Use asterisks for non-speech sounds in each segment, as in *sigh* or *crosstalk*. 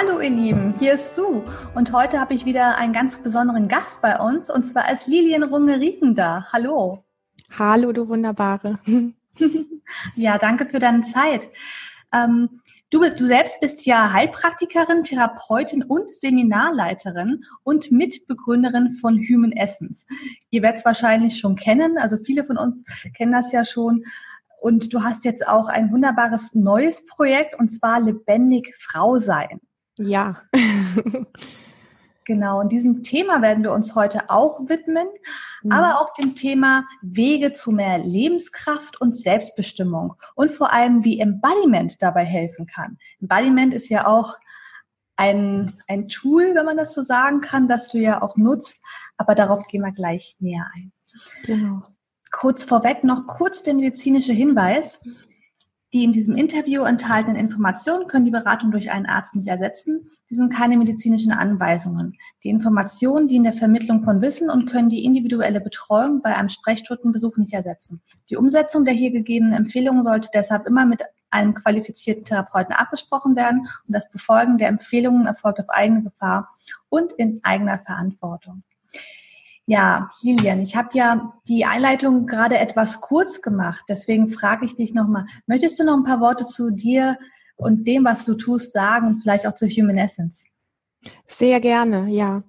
Hallo ihr Lieben, hier ist Sue und heute habe ich wieder einen ganz besonderen Gast bei uns und zwar ist Lilian Runge-Rieken da. Hallo. Hallo, du Wunderbare. *laughs* ja, danke für deine Zeit. Ähm, du, du selbst bist ja Heilpraktikerin, Therapeutin und Seminarleiterin und Mitbegründerin von Human Essence. Ihr werdet es wahrscheinlich schon kennen, also viele von uns kennen das ja schon. Und du hast jetzt auch ein wunderbares neues Projekt und zwar Lebendig Frau sein. Ja. *laughs* genau, und diesem Thema werden wir uns heute auch widmen, mhm. aber auch dem Thema Wege zu mehr Lebenskraft und Selbstbestimmung und vor allem, wie Embodiment dabei helfen kann. Embodiment ist ja auch ein, ein Tool, wenn man das so sagen kann, das du ja auch nutzt, aber darauf gehen wir gleich näher ein. Genau. Kurz vorweg noch kurz der medizinische Hinweis. Die in diesem Interview enthaltenen Informationen können die Beratung durch einen Arzt nicht ersetzen. Sie sind keine medizinischen Anweisungen. Die Informationen dienen der Vermittlung von Wissen und können die individuelle Betreuung bei einem Sprechstundenbesuch nicht ersetzen. Die Umsetzung der hier gegebenen Empfehlungen sollte deshalb immer mit einem qualifizierten Therapeuten abgesprochen werden und das Befolgen der Empfehlungen erfolgt auf eigene Gefahr und in eigener Verantwortung. Ja, Lilian, ich habe ja die Einleitung gerade etwas kurz gemacht, deswegen frage ich dich nochmal, möchtest du noch ein paar Worte zu dir und dem, was du tust, sagen, vielleicht auch zu Human Essence? Sehr gerne, ja.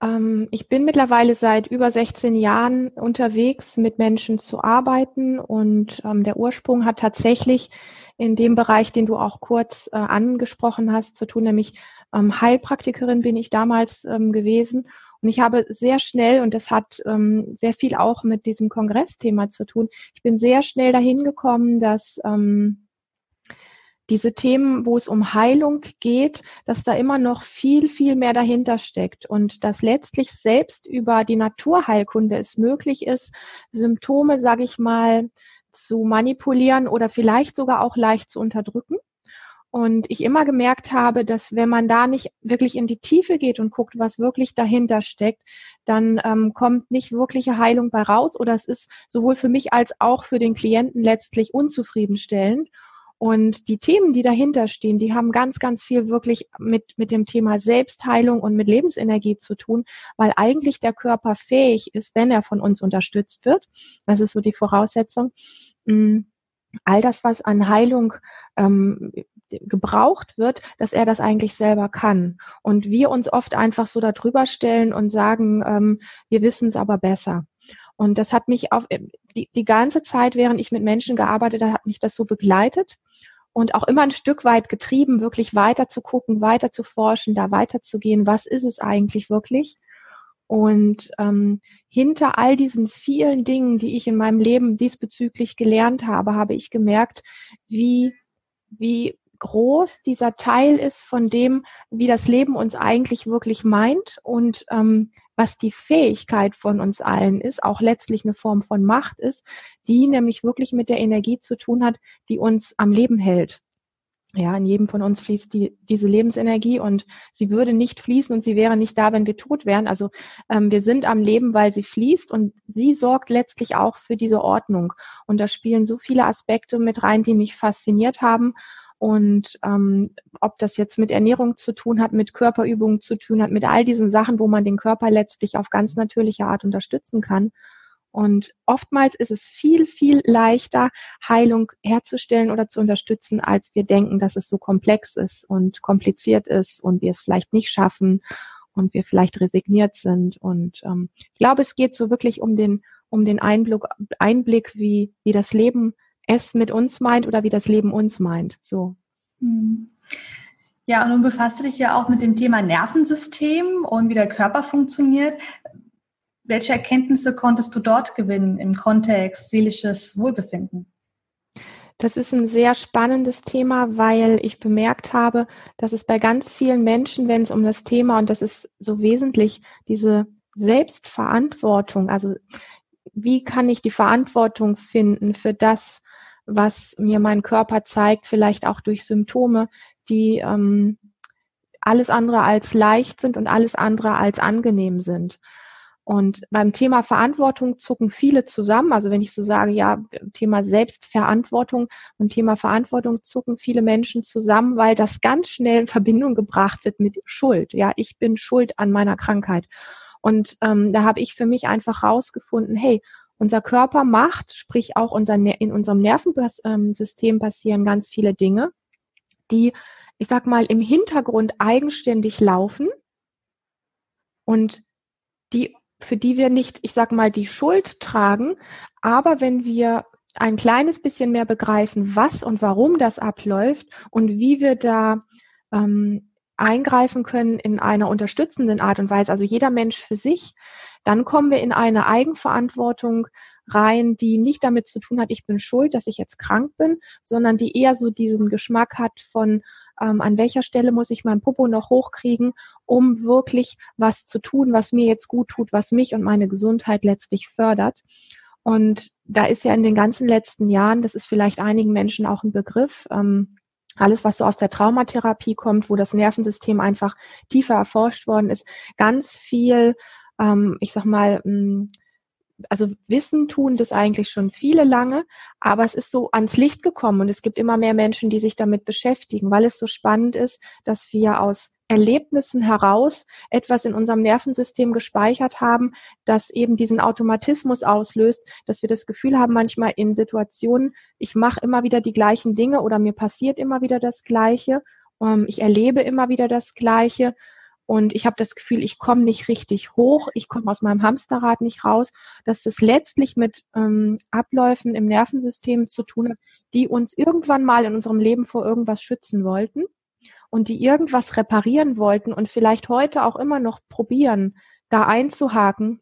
Ähm, ich bin mittlerweile seit über 16 Jahren unterwegs, mit Menschen zu arbeiten und ähm, der Ursprung hat tatsächlich in dem Bereich, den du auch kurz äh, angesprochen hast, zu tun, nämlich ähm, Heilpraktikerin bin ich damals gewesen und ich habe sehr schnell, und das hat ähm, sehr viel auch mit diesem Kongressthema zu tun, ich bin sehr schnell dahin gekommen, dass ähm, diese Themen, wo es um Heilung geht, dass da immer noch viel, viel mehr dahinter steckt und dass letztlich selbst über die Naturheilkunde es möglich ist, Symptome, sage ich mal, zu manipulieren oder vielleicht sogar auch leicht zu unterdrücken. Und ich immer gemerkt habe, dass wenn man da nicht wirklich in die Tiefe geht und guckt, was wirklich dahinter steckt, dann ähm, kommt nicht wirkliche Heilung bei raus oder es ist sowohl für mich als auch für den Klienten letztlich unzufriedenstellend. Und die Themen, die dahinter stehen, die haben ganz, ganz viel wirklich mit, mit dem Thema Selbstheilung und mit Lebensenergie zu tun, weil eigentlich der Körper fähig ist, wenn er von uns unterstützt wird. Das ist so die Voraussetzung. Mm, all das, was an Heilung ähm, gebraucht wird, dass er das eigentlich selber kann. Und wir uns oft einfach so darüber stellen und sagen, ähm, wir wissen es aber besser. Und das hat mich auf die, die ganze Zeit, während ich mit Menschen gearbeitet habe, hat mich das so begleitet und auch immer ein Stück weit getrieben, wirklich weiter zu gucken, weiter zu forschen, da weiterzugehen. Was ist es eigentlich wirklich? Und ähm, hinter all diesen vielen Dingen, die ich in meinem Leben diesbezüglich gelernt habe, habe ich gemerkt, wie, wie groß dieser Teil ist von dem, wie das Leben uns eigentlich wirklich meint und ähm, was die Fähigkeit von uns allen ist, auch letztlich eine Form von Macht ist, die nämlich wirklich mit der Energie zu tun hat, die uns am Leben hält. Ja, in jedem von uns fließt die, diese Lebensenergie und sie würde nicht fließen und sie wäre nicht da, wenn wir tot wären. Also ähm, wir sind am Leben, weil sie fließt und sie sorgt letztlich auch für diese Ordnung. Und da spielen so viele Aspekte mit rein, die mich fasziniert haben und ähm, ob das jetzt mit Ernährung zu tun hat, mit Körperübungen zu tun hat, mit all diesen Sachen, wo man den Körper letztlich auf ganz natürliche Art unterstützen kann. Und oftmals ist es viel, viel leichter, Heilung herzustellen oder zu unterstützen, als wir denken, dass es so komplex ist und kompliziert ist und wir es vielleicht nicht schaffen und wir vielleicht resigniert sind. Und ähm, ich glaube, es geht so wirklich um den, um den Einblick, Einblick wie, wie das Leben es mit uns meint oder wie das Leben uns meint. So. Hm. Ja, und nun befasst du dich ja auch mit dem Thema Nervensystem und wie der Körper funktioniert. Welche Erkenntnisse konntest du dort gewinnen im Kontext seelisches Wohlbefinden? Das ist ein sehr spannendes Thema, weil ich bemerkt habe, dass es bei ganz vielen Menschen, wenn es um das Thema, und das ist so wesentlich, diese Selbstverantwortung, also wie kann ich die Verantwortung finden für das, was mir mein Körper zeigt, vielleicht auch durch Symptome, die ähm, alles andere als leicht sind und alles andere als angenehm sind. Und beim Thema Verantwortung zucken viele zusammen. Also wenn ich so sage, ja, Thema Selbstverantwortung und Thema Verantwortung zucken viele Menschen zusammen, weil das ganz schnell in Verbindung gebracht wird mit Schuld. Ja, ich bin schuld an meiner Krankheit. Und ähm, da habe ich für mich einfach rausgefunden, hey, unser Körper macht, sprich auch unser, in unserem Nervensystem passieren ganz viele Dinge, die, ich sag mal, im Hintergrund eigenständig laufen und die für die wir nicht, ich sag mal, die Schuld tragen. Aber wenn wir ein kleines bisschen mehr begreifen, was und warum das abläuft und wie wir da ähm, eingreifen können in einer unterstützenden Art und Weise, also jeder Mensch für sich, dann kommen wir in eine Eigenverantwortung rein, die nicht damit zu tun hat, ich bin schuld, dass ich jetzt krank bin, sondern die eher so diesen Geschmack hat von, ähm, an welcher Stelle muss ich mein Popo noch hochkriegen, um wirklich was zu tun, was mir jetzt gut tut, was mich und meine Gesundheit letztlich fördert. Und da ist ja in den ganzen letzten Jahren, das ist vielleicht einigen Menschen auch ein Begriff, ähm, alles, was so aus der Traumatherapie kommt, wo das Nervensystem einfach tiefer erforscht worden ist, ganz viel, ähm, ich sag mal, mh, also Wissen tun das eigentlich schon viele lange, aber es ist so ans Licht gekommen und es gibt immer mehr Menschen, die sich damit beschäftigen, weil es so spannend ist, dass wir aus Erlebnissen heraus etwas in unserem Nervensystem gespeichert haben, das eben diesen Automatismus auslöst, dass wir das Gefühl haben, manchmal in Situationen, ich mache immer wieder die gleichen Dinge oder mir passiert immer wieder das Gleiche, ähm, ich erlebe immer wieder das Gleiche und ich habe das Gefühl, ich komme nicht richtig hoch, ich komme aus meinem Hamsterrad nicht raus, dass das letztlich mit ähm, Abläufen im Nervensystem zu tun hat, die uns irgendwann mal in unserem Leben vor irgendwas schützen wollten und die irgendwas reparieren wollten und vielleicht heute auch immer noch probieren, da einzuhaken,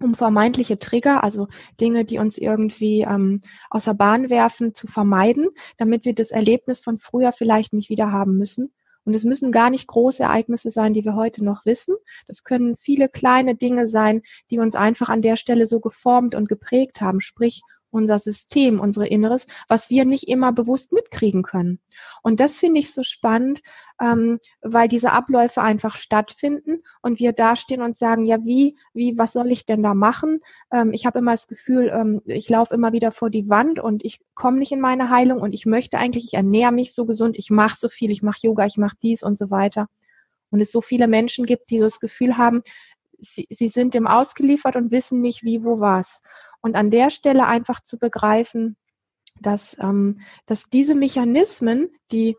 um vermeintliche Trigger, also Dinge, die uns irgendwie ähm, außer Bahn werfen, zu vermeiden, damit wir das Erlebnis von früher vielleicht nicht wieder haben müssen. Und es müssen gar nicht große Ereignisse sein, die wir heute noch wissen. Das können viele kleine Dinge sein, die uns einfach an der Stelle so geformt und geprägt haben, sprich unser System, unsere Inneres, was wir nicht immer bewusst mitkriegen können. Und das finde ich so spannend, ähm, weil diese Abläufe einfach stattfinden und wir dastehen und sagen, ja, wie, wie, was soll ich denn da machen? Ähm, ich habe immer das Gefühl, ähm, ich laufe immer wieder vor die Wand und ich komme nicht in meine Heilung und ich möchte eigentlich, ich ernähre mich so gesund, ich mache so viel, ich mache Yoga, ich mache dies und so weiter. Und es so viele Menschen gibt, die das Gefühl haben, sie, sie sind dem ausgeliefert und wissen nicht, wie, wo, was. Und an der Stelle einfach zu begreifen, dass, ähm, dass diese Mechanismen, die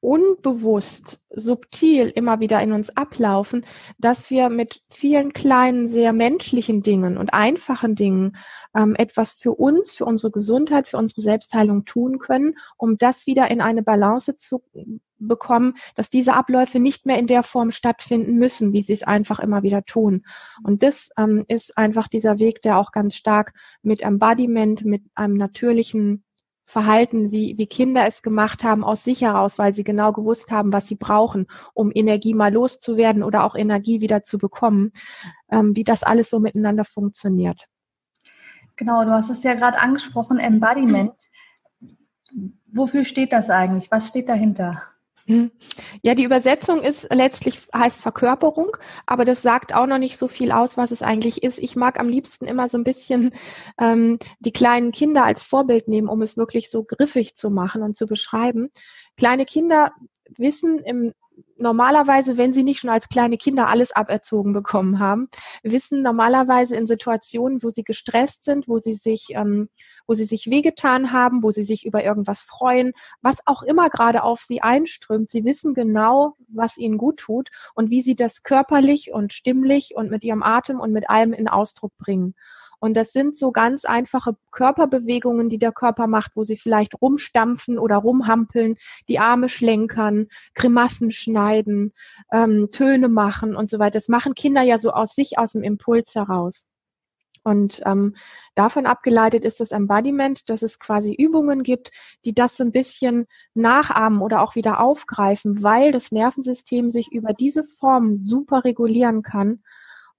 unbewusst, subtil immer wieder in uns ablaufen, dass wir mit vielen kleinen, sehr menschlichen Dingen und einfachen Dingen ähm, etwas für uns, für unsere Gesundheit, für unsere Selbstheilung tun können, um das wieder in eine Balance zu bekommen, dass diese Abläufe nicht mehr in der Form stattfinden müssen, wie sie es einfach immer wieder tun. Und das ähm, ist einfach dieser Weg, der auch ganz stark mit Embodiment, mit einem natürlichen Verhalten, wie, wie Kinder es gemacht haben, aus sich heraus, weil sie genau gewusst haben, was sie brauchen, um Energie mal loszuwerden oder auch Energie wieder zu bekommen, ähm, wie das alles so miteinander funktioniert. Genau, du hast es ja gerade angesprochen, Embodiment. Wofür steht das eigentlich? Was steht dahinter? Ja, die Übersetzung ist letztlich heißt Verkörperung, aber das sagt auch noch nicht so viel aus, was es eigentlich ist. Ich mag am liebsten immer so ein bisschen ähm, die kleinen Kinder als Vorbild nehmen, um es wirklich so griffig zu machen und zu beschreiben. Kleine Kinder wissen im normalerweise, wenn sie nicht schon als kleine Kinder alles aberzogen bekommen haben, wissen normalerweise in Situationen, wo sie gestresst sind, wo sie sich ähm, wo sie sich wehgetan haben, wo sie sich über irgendwas freuen, was auch immer gerade auf sie einströmt. Sie wissen genau, was ihnen gut tut und wie sie das körperlich und stimmlich und mit ihrem Atem und mit allem in Ausdruck bringen. Und das sind so ganz einfache Körperbewegungen, die der Körper macht, wo sie vielleicht rumstampfen oder rumhampeln, die Arme schlenkern, Grimassen schneiden, ähm, Töne machen und so weiter. Das machen Kinder ja so aus sich, aus dem Impuls heraus. Und ähm, davon abgeleitet ist das Embodiment, dass es quasi Übungen gibt, die das so ein bisschen nachahmen oder auch wieder aufgreifen, weil das Nervensystem sich über diese Form super regulieren kann.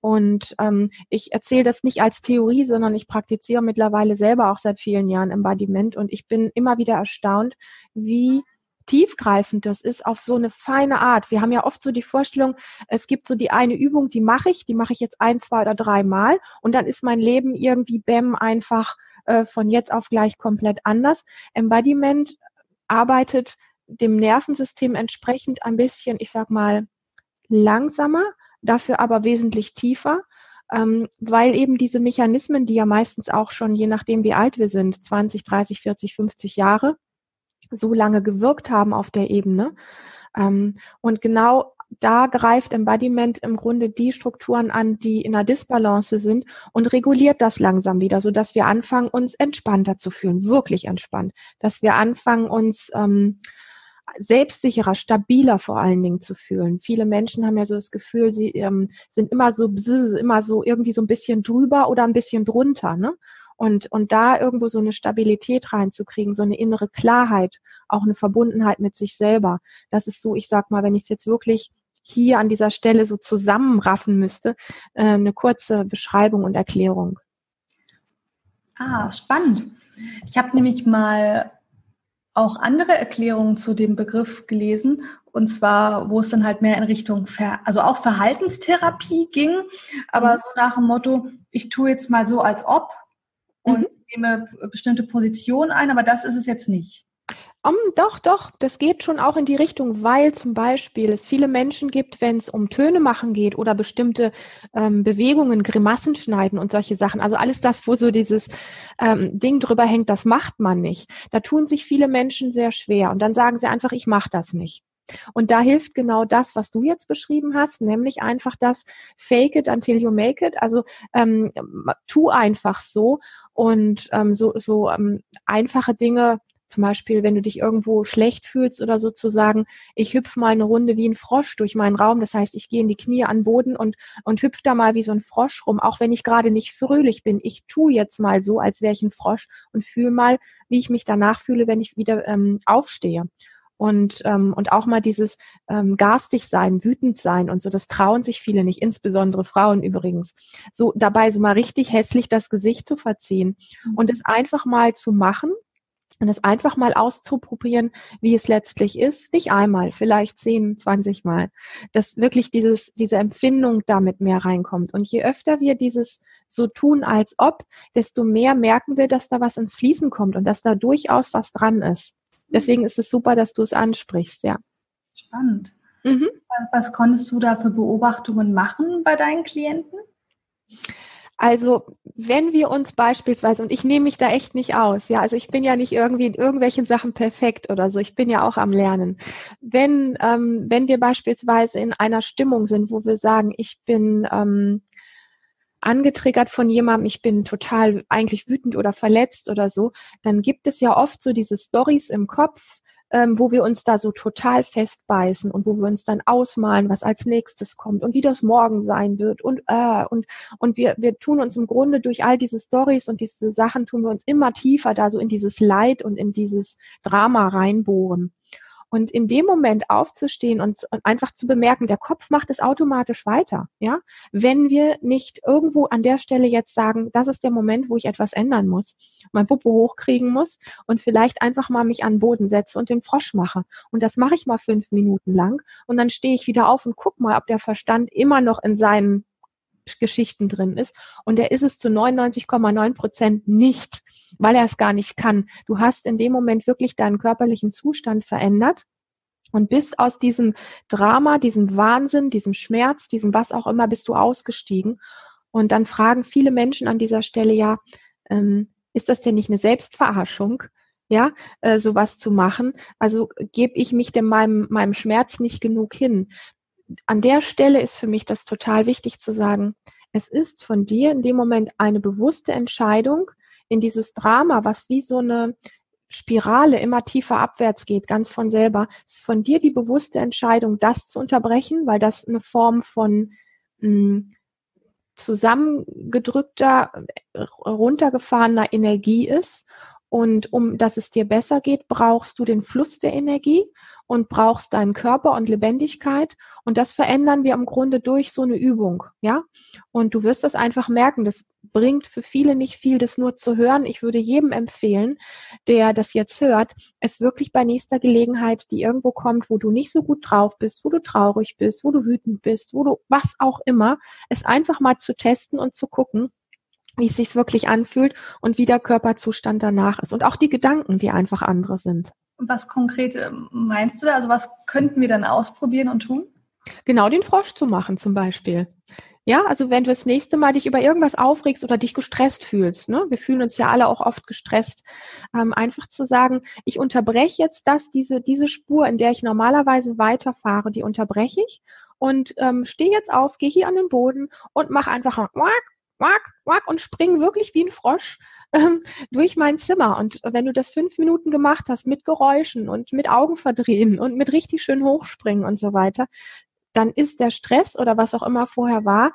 Und ähm, ich erzähle das nicht als Theorie, sondern ich praktiziere mittlerweile selber auch seit vielen Jahren Embodiment und ich bin immer wieder erstaunt, wie tiefgreifend das ist auf so eine feine Art. Wir haben ja oft so die Vorstellung, es gibt so die eine Übung, die mache ich, die mache ich jetzt ein, zwei oder drei Mal und dann ist mein Leben irgendwie bäm einfach äh, von jetzt auf gleich komplett anders. Embodiment arbeitet dem Nervensystem entsprechend ein bisschen, ich sag mal, langsamer, dafür aber wesentlich tiefer, ähm, weil eben diese Mechanismen, die ja meistens auch schon, je nachdem wie alt wir sind, 20, 30, 40, 50 Jahre, so lange gewirkt haben auf der Ebene. Ähm, und genau da greift Embodiment im Grunde die Strukturen an, die in einer Disbalance sind und reguliert das langsam wieder, so dass wir anfangen, uns entspannter zu fühlen, wirklich entspannt, dass wir anfangen, uns ähm, selbstsicherer, stabiler vor allen Dingen zu fühlen. Viele Menschen haben ja so das Gefühl, sie ähm, sind immer so, bzz, immer so irgendwie so ein bisschen drüber oder ein bisschen drunter, ne? Und, und da irgendwo so eine Stabilität reinzukriegen, so eine innere Klarheit, auch eine Verbundenheit mit sich selber. Das ist so, ich sag mal, wenn ich es jetzt wirklich hier an dieser Stelle so zusammenraffen müsste, äh, eine kurze Beschreibung und Erklärung. Ah, spannend. Ich habe nämlich mal auch andere Erklärungen zu dem Begriff gelesen. Und zwar, wo es dann halt mehr in Richtung, Ver also auch Verhaltenstherapie ging, aber mhm. so nach dem Motto, ich tue jetzt mal so, als ob und mhm. nehme bestimmte Positionen ein, aber das ist es jetzt nicht. Um, doch, doch, das geht schon auch in die Richtung, weil zum Beispiel es viele Menschen gibt, wenn es um Töne machen geht oder bestimmte ähm, Bewegungen, Grimassen schneiden und solche Sachen. Also alles das, wo so dieses ähm, Ding drüber hängt, das macht man nicht. Da tun sich viele Menschen sehr schwer und dann sagen sie einfach, ich mache das nicht. Und da hilft genau das, was du jetzt beschrieben hast, nämlich einfach das Fake it until you make it. Also ähm, tu einfach so und ähm, so, so ähm, einfache Dinge zum Beispiel, wenn du dich irgendwo schlecht fühlst oder sozusagen, ich hüpfe mal eine Runde wie ein Frosch durch meinen Raum. Das heißt, ich gehe in die Knie an Boden und, und hüpfe da mal wie so ein Frosch rum, auch wenn ich gerade nicht fröhlich bin. Ich tue jetzt mal so, als wäre ich ein Frosch und fühle mal, wie ich mich danach fühle, wenn ich wieder ähm, aufstehe. Und, ähm, und auch mal dieses ähm, garstig sein, wütend sein und so, das trauen sich viele nicht, insbesondere Frauen übrigens. So dabei so mal richtig hässlich das Gesicht zu verziehen und es einfach mal zu machen und es einfach mal auszuprobieren, wie es letztlich ist. Nicht einmal, vielleicht zehn, zwanzig Mal. Dass wirklich dieses, diese Empfindung damit mehr reinkommt. Und je öfter wir dieses so tun, als ob, desto mehr merken wir, dass da was ins Fließen kommt und dass da durchaus was dran ist. Deswegen ist es super, dass du es ansprichst, ja. Spannend. Mhm. Was, was konntest du da für Beobachtungen machen bei deinen Klienten? Also, wenn wir uns beispielsweise, und ich nehme mich da echt nicht aus, ja, also ich bin ja nicht irgendwie in irgendwelchen Sachen perfekt oder so, ich bin ja auch am Lernen. Wenn, ähm, wenn wir beispielsweise in einer Stimmung sind, wo wir sagen, ich bin ähm, angetriggert von jemandem, ich bin total eigentlich wütend oder verletzt oder so, dann gibt es ja oft so diese Stories im Kopf, ähm, wo wir uns da so total festbeißen und wo wir uns dann ausmalen, was als nächstes kommt und wie das morgen sein wird und äh, und und wir wir tun uns im Grunde durch all diese Stories und diese Sachen tun wir uns immer tiefer da so in dieses Leid und in dieses Drama reinbohren. Und in dem Moment aufzustehen und, einfach zu bemerken, der Kopf macht es automatisch weiter, ja. Wenn wir nicht irgendwo an der Stelle jetzt sagen, das ist der Moment, wo ich etwas ändern muss, mein Puppe hochkriegen muss und vielleicht einfach mal mich an den Boden setze und den Frosch mache. Und das mache ich mal fünf Minuten lang und dann stehe ich wieder auf und guck mal, ob der Verstand immer noch in seinen Geschichten drin ist. Und er ist es zu 99,9 Prozent nicht, weil er es gar nicht kann. Du hast in dem Moment wirklich deinen körperlichen Zustand verändert und bist aus diesem Drama, diesem Wahnsinn, diesem Schmerz, diesem was auch immer, bist du ausgestiegen. Und dann fragen viele Menschen an dieser Stelle ja, ähm, ist das denn nicht eine Selbstverarschung? ja, äh, sowas zu machen. Also gebe ich mich denn meinem, meinem Schmerz nicht genug hin an der Stelle ist für mich das total wichtig zu sagen, es ist von dir in dem Moment eine bewusste Entscheidung in dieses Drama, was wie so eine Spirale immer tiefer abwärts geht, ganz von selber, ist von dir die bewusste Entscheidung, das zu unterbrechen, weil das eine Form von mh, hm, zusammengedrückter, runtergefahrener Energie ist. Und um dass es dir besser geht, brauchst du den Fluss der Energie. Und brauchst deinen Körper und Lebendigkeit. Und das verändern wir im Grunde durch so eine Übung, ja. Und du wirst das einfach merken. Das bringt für viele nicht viel, das nur zu hören. Ich würde jedem empfehlen, der das jetzt hört, es wirklich bei nächster Gelegenheit, die irgendwo kommt, wo du nicht so gut drauf bist, wo du traurig bist, wo du wütend bist, wo du was auch immer, es einfach mal zu testen und zu gucken, wie es sich wirklich anfühlt und wie der Körperzustand danach ist und auch die Gedanken, die einfach andere sind. Was konkret ähm, meinst du da? Also was könnten wir dann ausprobieren und tun? Genau den Frosch zu machen zum Beispiel. Ja, also wenn du das nächste Mal dich über irgendwas aufregst oder dich gestresst fühlst, ne, wir fühlen uns ja alle auch oft gestresst, ähm, einfach zu sagen, ich unterbreche jetzt das, diese, diese Spur, in der ich normalerweise weiterfahre, die unterbreche ich und ähm, stehe jetzt auf, gehe hier an den Boden und mach einfach ein Wack, Wack, Wack und spring wirklich wie ein Frosch ähm, durch mein Zimmer. Und wenn du das fünf Minuten gemacht hast mit Geräuschen und mit Augen verdrehen und mit richtig schön hochspringen und so weiter, dann ist der Stress oder was auch immer vorher war,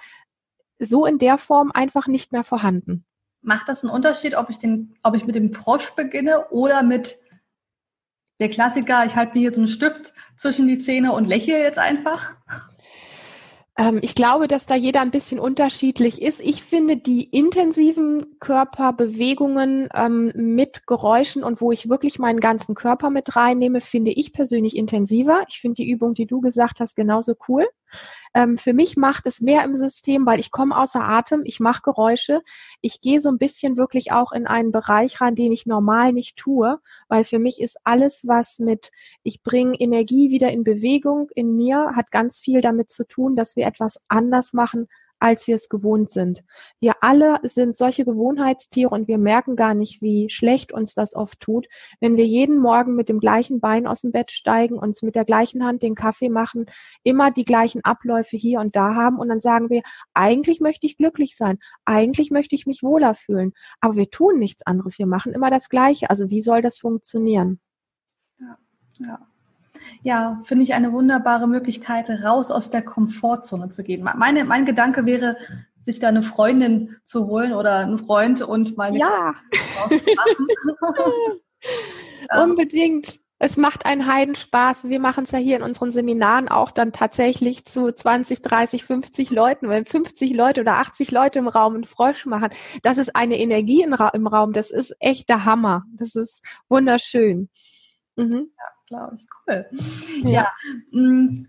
so in der Form einfach nicht mehr vorhanden. Macht das einen Unterschied, ob ich, den, ob ich mit dem Frosch beginne oder mit der Klassiker, ich halte mir so einen Stift zwischen die Zähne und lächle jetzt einfach? Ähm, ich glaube, dass da jeder ein bisschen unterschiedlich ist. Ich finde die intensiven Körperbewegungen ähm, mit Geräuschen und wo ich wirklich meinen ganzen Körper mit reinnehme, finde ich persönlich intensiver. Ich finde die Übung, die du gesagt hast, genauso cool. Ähm, für mich macht es mehr im System, weil ich komme außer Atem, ich mache Geräusche. Ich gehe so ein bisschen wirklich auch in einen Bereich rein, den ich normal nicht tue, weil für mich ist alles, was mit, ich bringe Energie wieder in Bewegung in mir, hat ganz viel damit zu tun, dass wir etwas anders machen, als wir es gewohnt sind. Wir alle sind solche Gewohnheitstiere und wir merken gar nicht, wie schlecht uns das oft tut, wenn wir jeden Morgen mit dem gleichen Bein aus dem Bett steigen, uns mit der gleichen Hand den Kaffee machen, immer die gleichen Abläufe hier und da haben und dann sagen wir, eigentlich möchte ich glücklich sein, eigentlich möchte ich mich wohler fühlen, aber wir tun nichts anderes, wir machen immer das Gleiche. Also wie soll das funktionieren? Ja, ja ja, finde ich eine wunderbare Möglichkeit, raus aus der Komfortzone zu gehen. Meine, mein Gedanke wäre, sich da eine Freundin zu holen oder einen Freund und mal eine ja. *laughs* Unbedingt. Es macht einen Heidenspaß. Wir machen es ja hier in unseren Seminaren auch dann tatsächlich zu 20, 30, 50 Leuten. Wenn 50 Leute oder 80 Leute im Raum einen Frosch machen, das ist eine Energie im Raum. Das ist echt der Hammer. Das ist wunderschön. Mhm. Ja glaube ich. Cool. Ja. ja. Mm,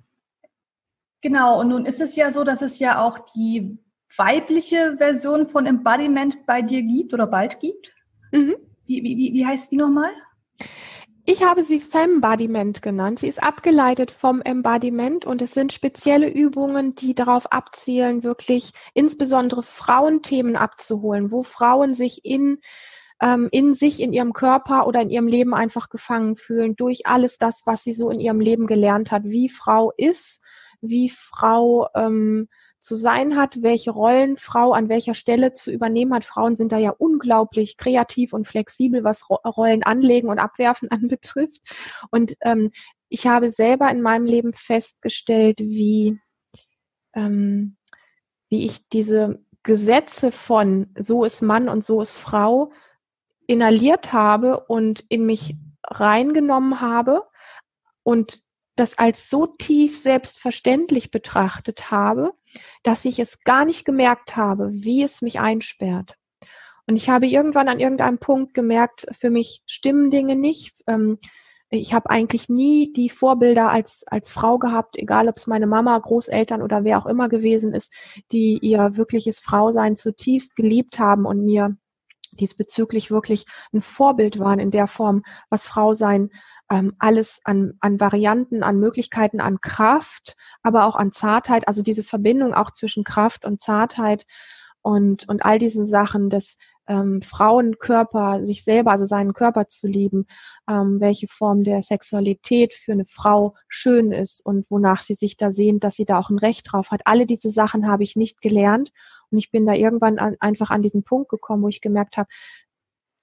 genau, und nun ist es ja so, dass es ja auch die weibliche Version von Embodiment bei dir gibt oder bald gibt. Mhm. Wie, wie, wie heißt die nochmal? Ich habe sie Fembodiment genannt. Sie ist abgeleitet vom Embodiment und es sind spezielle Übungen, die darauf abzielen, wirklich insbesondere Frauenthemen abzuholen, wo Frauen sich in ähm, in sich, in ihrem Körper oder in ihrem Leben einfach gefangen fühlen durch alles das, was sie so in ihrem Leben gelernt hat, wie Frau ist, wie Frau ähm, zu sein hat, welche Rollen Frau an welcher Stelle zu übernehmen hat. Frauen sind da ja unglaublich kreativ und flexibel, was Rollen anlegen und abwerfen *laughs* anbetrifft. Und ähm, ich habe selber in meinem Leben festgestellt, wie, ähm, wie ich diese Gesetze von so ist Mann und so ist Frau inhaliert habe und in mich reingenommen habe und das als so tief selbstverständlich betrachtet habe, dass ich es gar nicht gemerkt habe, wie es mich einsperrt. Und ich habe irgendwann an irgendeinem Punkt gemerkt, für mich stimmen Dinge nicht. Ähm, ich habe eigentlich nie die Vorbilder als, als Frau gehabt, egal ob es meine Mama, Großeltern oder wer auch immer gewesen ist, die ihr wirkliches Frausein zutiefst geliebt haben und mir diesbezüglich wirklich ein Vorbild waren in der Form, was Frau sein ähm, alles an, an Varianten, an Möglichkeiten, an Kraft, aber auch an Zartheit, also diese Verbindung auch zwischen Kraft und Zartheit und, und all diesen Sachen des ähm, Frauenkörper, sich selber, also seinen Körper zu lieben, ähm, welche Form der Sexualität für eine Frau schön ist und wonach sie sich da sehnt, dass sie da auch ein Recht drauf hat. Alle diese Sachen habe ich nicht gelernt und ich bin da irgendwann an, einfach an diesen Punkt gekommen, wo ich gemerkt habe,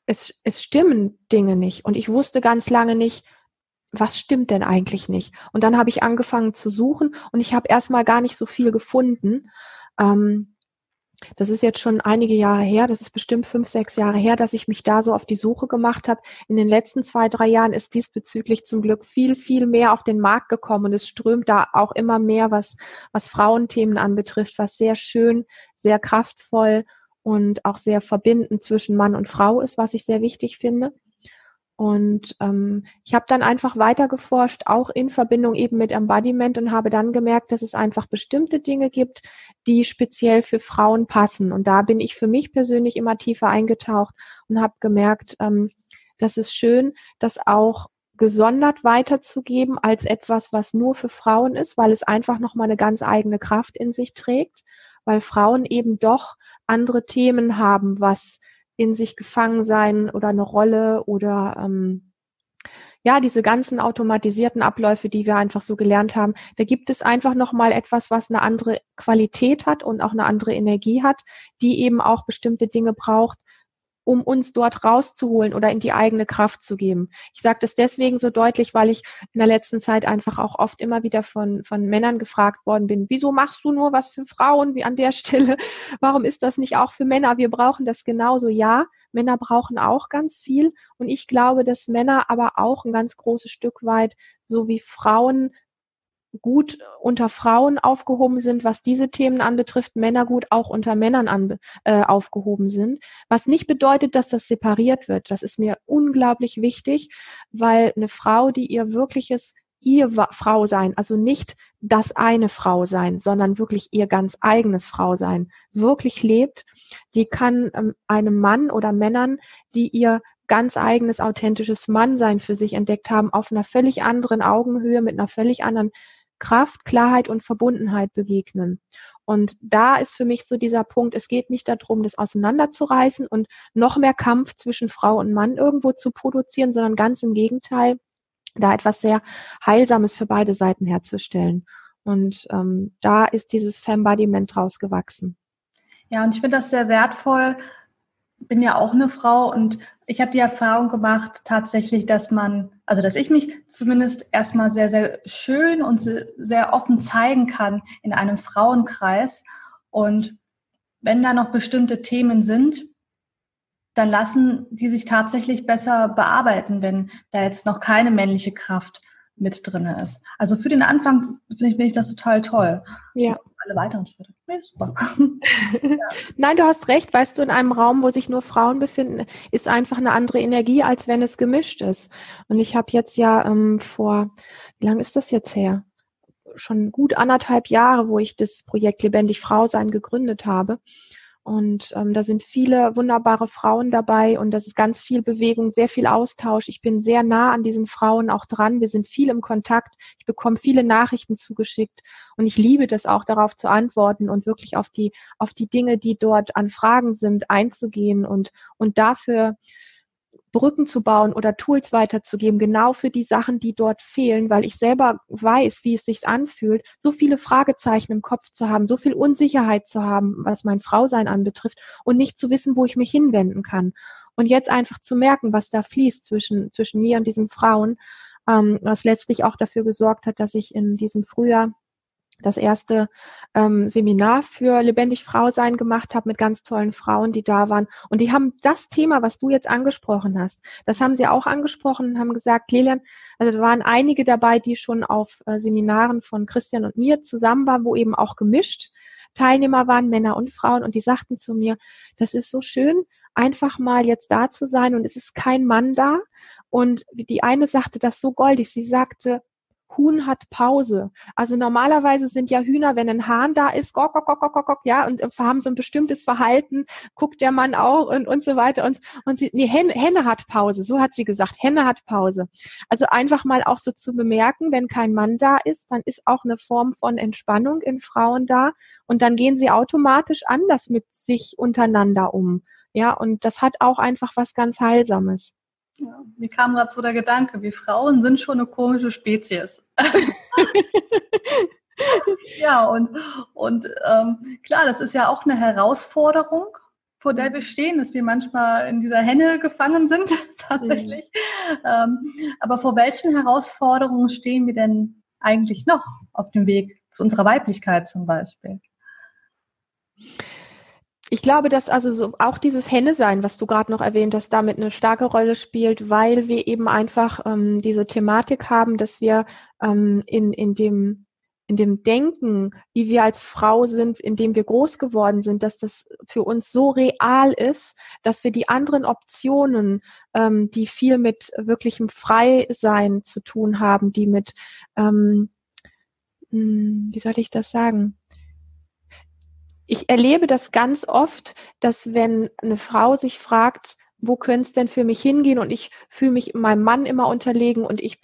es, es stimmen Dinge nicht. Und ich wusste ganz lange nicht, was stimmt denn eigentlich nicht? Und dann habe ich angefangen zu suchen und ich habe erstmal gar nicht so viel gefunden. Ähm, das ist jetzt schon einige Jahre her, das ist bestimmt fünf, sechs Jahre her, dass ich mich da so auf die Suche gemacht habe. In den letzten zwei, drei Jahren ist diesbezüglich zum Glück viel, viel mehr auf den Markt gekommen und es strömt da auch immer mehr, was, was Frauenthemen anbetrifft, was sehr schön, sehr kraftvoll und auch sehr verbindend zwischen Mann und Frau ist, was ich sehr wichtig finde. Und ähm, ich habe dann einfach weiter geforscht, auch in Verbindung eben mit Embodiment und habe dann gemerkt, dass es einfach bestimmte Dinge gibt, die speziell für Frauen passen. Und da bin ich für mich persönlich immer tiefer eingetaucht und habe gemerkt, ähm, das ist schön, das auch gesondert weiterzugeben als etwas, was nur für Frauen ist, weil es einfach nochmal eine ganz eigene Kraft in sich trägt, weil Frauen eben doch andere Themen haben, was in sich gefangen sein oder eine Rolle oder ähm, ja, diese ganzen automatisierten Abläufe, die wir einfach so gelernt haben, da gibt es einfach nochmal etwas, was eine andere Qualität hat und auch eine andere Energie hat, die eben auch bestimmte Dinge braucht, um uns dort rauszuholen oder in die eigene Kraft zu geben. Ich sage das deswegen so deutlich, weil ich in der letzten Zeit einfach auch oft immer wieder von, von Männern gefragt worden bin, wieso machst du nur was für Frauen wie an der *laughs* Stelle? Warum ist das nicht auch für Männer? Wir brauchen das genauso. Ja, Männer brauchen auch ganz viel. Und ich glaube, dass Männer aber auch ein ganz großes Stück weit, so wie Frauen gut unter Frauen aufgehoben sind, was diese Themen anbetrifft, Männer gut auch unter Männern an, äh, aufgehoben sind. Was nicht bedeutet, dass das separiert wird. Das ist mir unglaublich wichtig, weil eine Frau, die ihr wirkliches ihr Frau sein, also nicht das eine Frau sein, sondern wirklich ihr ganz eigenes Frau sein, wirklich lebt, die kann ähm, einem Mann oder Männern, die ihr ganz eigenes authentisches Mannsein für sich entdeckt haben, auf einer völlig anderen Augenhöhe, mit einer völlig anderen Kraft, Klarheit und Verbundenheit begegnen. Und da ist für mich so dieser Punkt, es geht nicht darum, das auseinanderzureißen und noch mehr Kampf zwischen Frau und Mann irgendwo zu produzieren, sondern ganz im Gegenteil, da etwas sehr Heilsames für beide Seiten herzustellen. Und ähm, da ist dieses Fembodiment draus gewachsen. Ja, und ich finde das sehr wertvoll, bin ja auch eine Frau und ich habe die Erfahrung gemacht tatsächlich, dass man, also dass ich mich zumindest erstmal sehr, sehr schön und sehr offen zeigen kann in einem Frauenkreis. Und wenn da noch bestimmte Themen sind, dann lassen die sich tatsächlich besser bearbeiten, wenn da jetzt noch keine männliche Kraft mit drin ist. Also für den Anfang finde ich, find ich das total toll. Ja. Alle weiteren Schritte. Ja, super. ja. *laughs* Nein, du hast recht. Weißt du, in einem Raum, wo sich nur Frauen befinden, ist einfach eine andere Energie, als wenn es gemischt ist. Und ich habe jetzt ja ähm, vor, wie lange ist das jetzt her? Schon gut anderthalb Jahre, wo ich das Projekt Lebendig Frau sein gegründet habe. Und ähm, da sind viele wunderbare Frauen dabei und das ist ganz viel Bewegung, sehr viel Austausch. Ich bin sehr nah an diesen Frauen auch dran. Wir sind viel im Kontakt. Ich bekomme viele Nachrichten zugeschickt und ich liebe das auch darauf zu antworten und wirklich auf die, auf die Dinge, die dort an Fragen sind, einzugehen und, und dafür Brücken zu bauen oder Tools weiterzugeben, genau für die Sachen, die dort fehlen, weil ich selber weiß, wie es sich anfühlt, so viele Fragezeichen im Kopf zu haben, so viel Unsicherheit zu haben, was mein Frausein anbetrifft und nicht zu wissen, wo ich mich hinwenden kann. Und jetzt einfach zu merken, was da fließt zwischen, zwischen mir und diesen Frauen, ähm, was letztlich auch dafür gesorgt hat, dass ich in diesem Frühjahr das erste ähm, Seminar für lebendig Frau sein gemacht habe mit ganz tollen Frauen, die da waren. Und die haben das Thema, was du jetzt angesprochen hast, das haben sie auch angesprochen und haben gesagt, Lilian, also da waren einige dabei, die schon auf äh, Seminaren von Christian und mir zusammen waren, wo eben auch gemischt Teilnehmer waren, Männer und Frauen. Und die sagten zu mir, das ist so schön, einfach mal jetzt da zu sein und es ist kein Mann da. Und die eine sagte das so goldig. Sie sagte, Huhn hat Pause. Also normalerweise sind ja Hühner, wenn ein Hahn da ist, gok, gok, gok, gok, gok, ja, und haben so ein bestimmtes Verhalten, guckt der Mann auch und, und so weiter. Und, und sie, nee, Henne, Henne hat Pause, so hat sie gesagt, Henne hat Pause. Also einfach mal auch so zu bemerken, wenn kein Mann da ist, dann ist auch eine Form von Entspannung in Frauen da und dann gehen sie automatisch anders mit sich untereinander um. Ja, und das hat auch einfach was ganz Heilsames. Ja, mir kam gerade so der Gedanke, wir Frauen sind schon eine komische Spezies. *laughs* ja, und, und ähm, klar, das ist ja auch eine Herausforderung, vor der wir stehen, dass wir manchmal in dieser Henne gefangen sind, *laughs* tatsächlich. Mhm. Ähm, aber vor welchen Herausforderungen stehen wir denn eigentlich noch auf dem Weg zu unserer Weiblichkeit zum Beispiel? Ich glaube, dass also so auch dieses Henne-Sein, was du gerade noch erwähnt hast, damit eine starke Rolle spielt, weil wir eben einfach ähm, diese Thematik haben, dass wir ähm, in, in dem in dem Denken, wie wir als Frau sind, in dem wir groß geworden sind, dass das für uns so real ist, dass wir die anderen Optionen, ähm, die viel mit wirklichem Freisein zu tun haben, die mit, ähm, hm, wie soll ich das sagen? Ich erlebe das ganz oft, dass wenn eine Frau sich fragt, wo könnte es denn für mich hingehen und ich fühle mich meinem Mann immer unterlegen und ich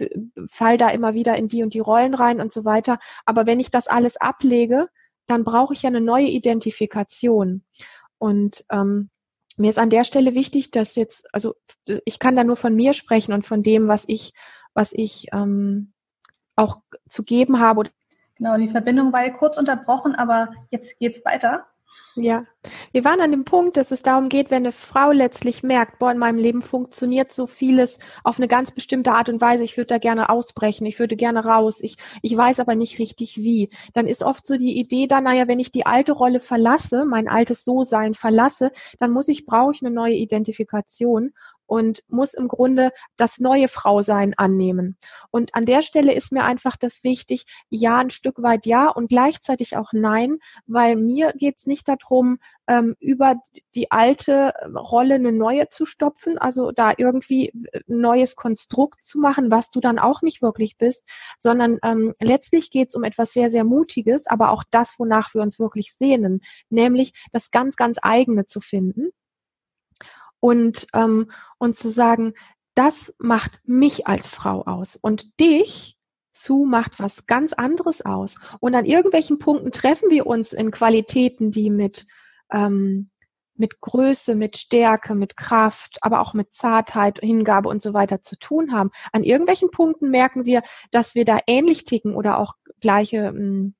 fall da immer wieder in die und die Rollen rein und so weiter. Aber wenn ich das alles ablege, dann brauche ich ja eine neue Identifikation. Und ähm, mir ist an der Stelle wichtig, dass jetzt, also ich kann da nur von mir sprechen und von dem, was ich, was ich ähm, auch zu geben habe Genau, die Verbindung war ja kurz unterbrochen, aber jetzt geht's weiter. Ja, wir waren an dem Punkt, dass es darum geht, wenn eine Frau letztlich merkt, boah, in meinem Leben funktioniert so vieles auf eine ganz bestimmte Art und Weise, ich würde da gerne ausbrechen, ich würde gerne raus, ich, ich weiß aber nicht richtig wie. Dann ist oft so die Idee da, naja, wenn ich die alte Rolle verlasse, mein altes So-Sein verlasse, dann muss ich, brauche ich eine neue Identifikation und muss im Grunde das neue Frausein annehmen. Und an der Stelle ist mir einfach das wichtig, ja, ein Stück weit ja und gleichzeitig auch nein, weil mir geht es nicht darum, ähm, über die alte Rolle eine neue zu stopfen, also da irgendwie ein äh, neues Konstrukt zu machen, was du dann auch nicht wirklich bist, sondern ähm, letztlich geht es um etwas sehr, sehr Mutiges, aber auch das, wonach wir uns wirklich sehnen, nämlich das ganz, ganz eigene zu finden und, ähm, und zu sagen, das macht mich als Frau aus und dich zu macht was ganz anderes aus. Und an irgendwelchen Punkten treffen wir uns in Qualitäten, die mit, ähm, mit Größe, mit Stärke, mit Kraft, aber auch mit Zartheit, Hingabe und so weiter zu tun haben. An irgendwelchen Punkten merken wir, dass wir da ähnlich ticken oder auch gleiche mh, hm,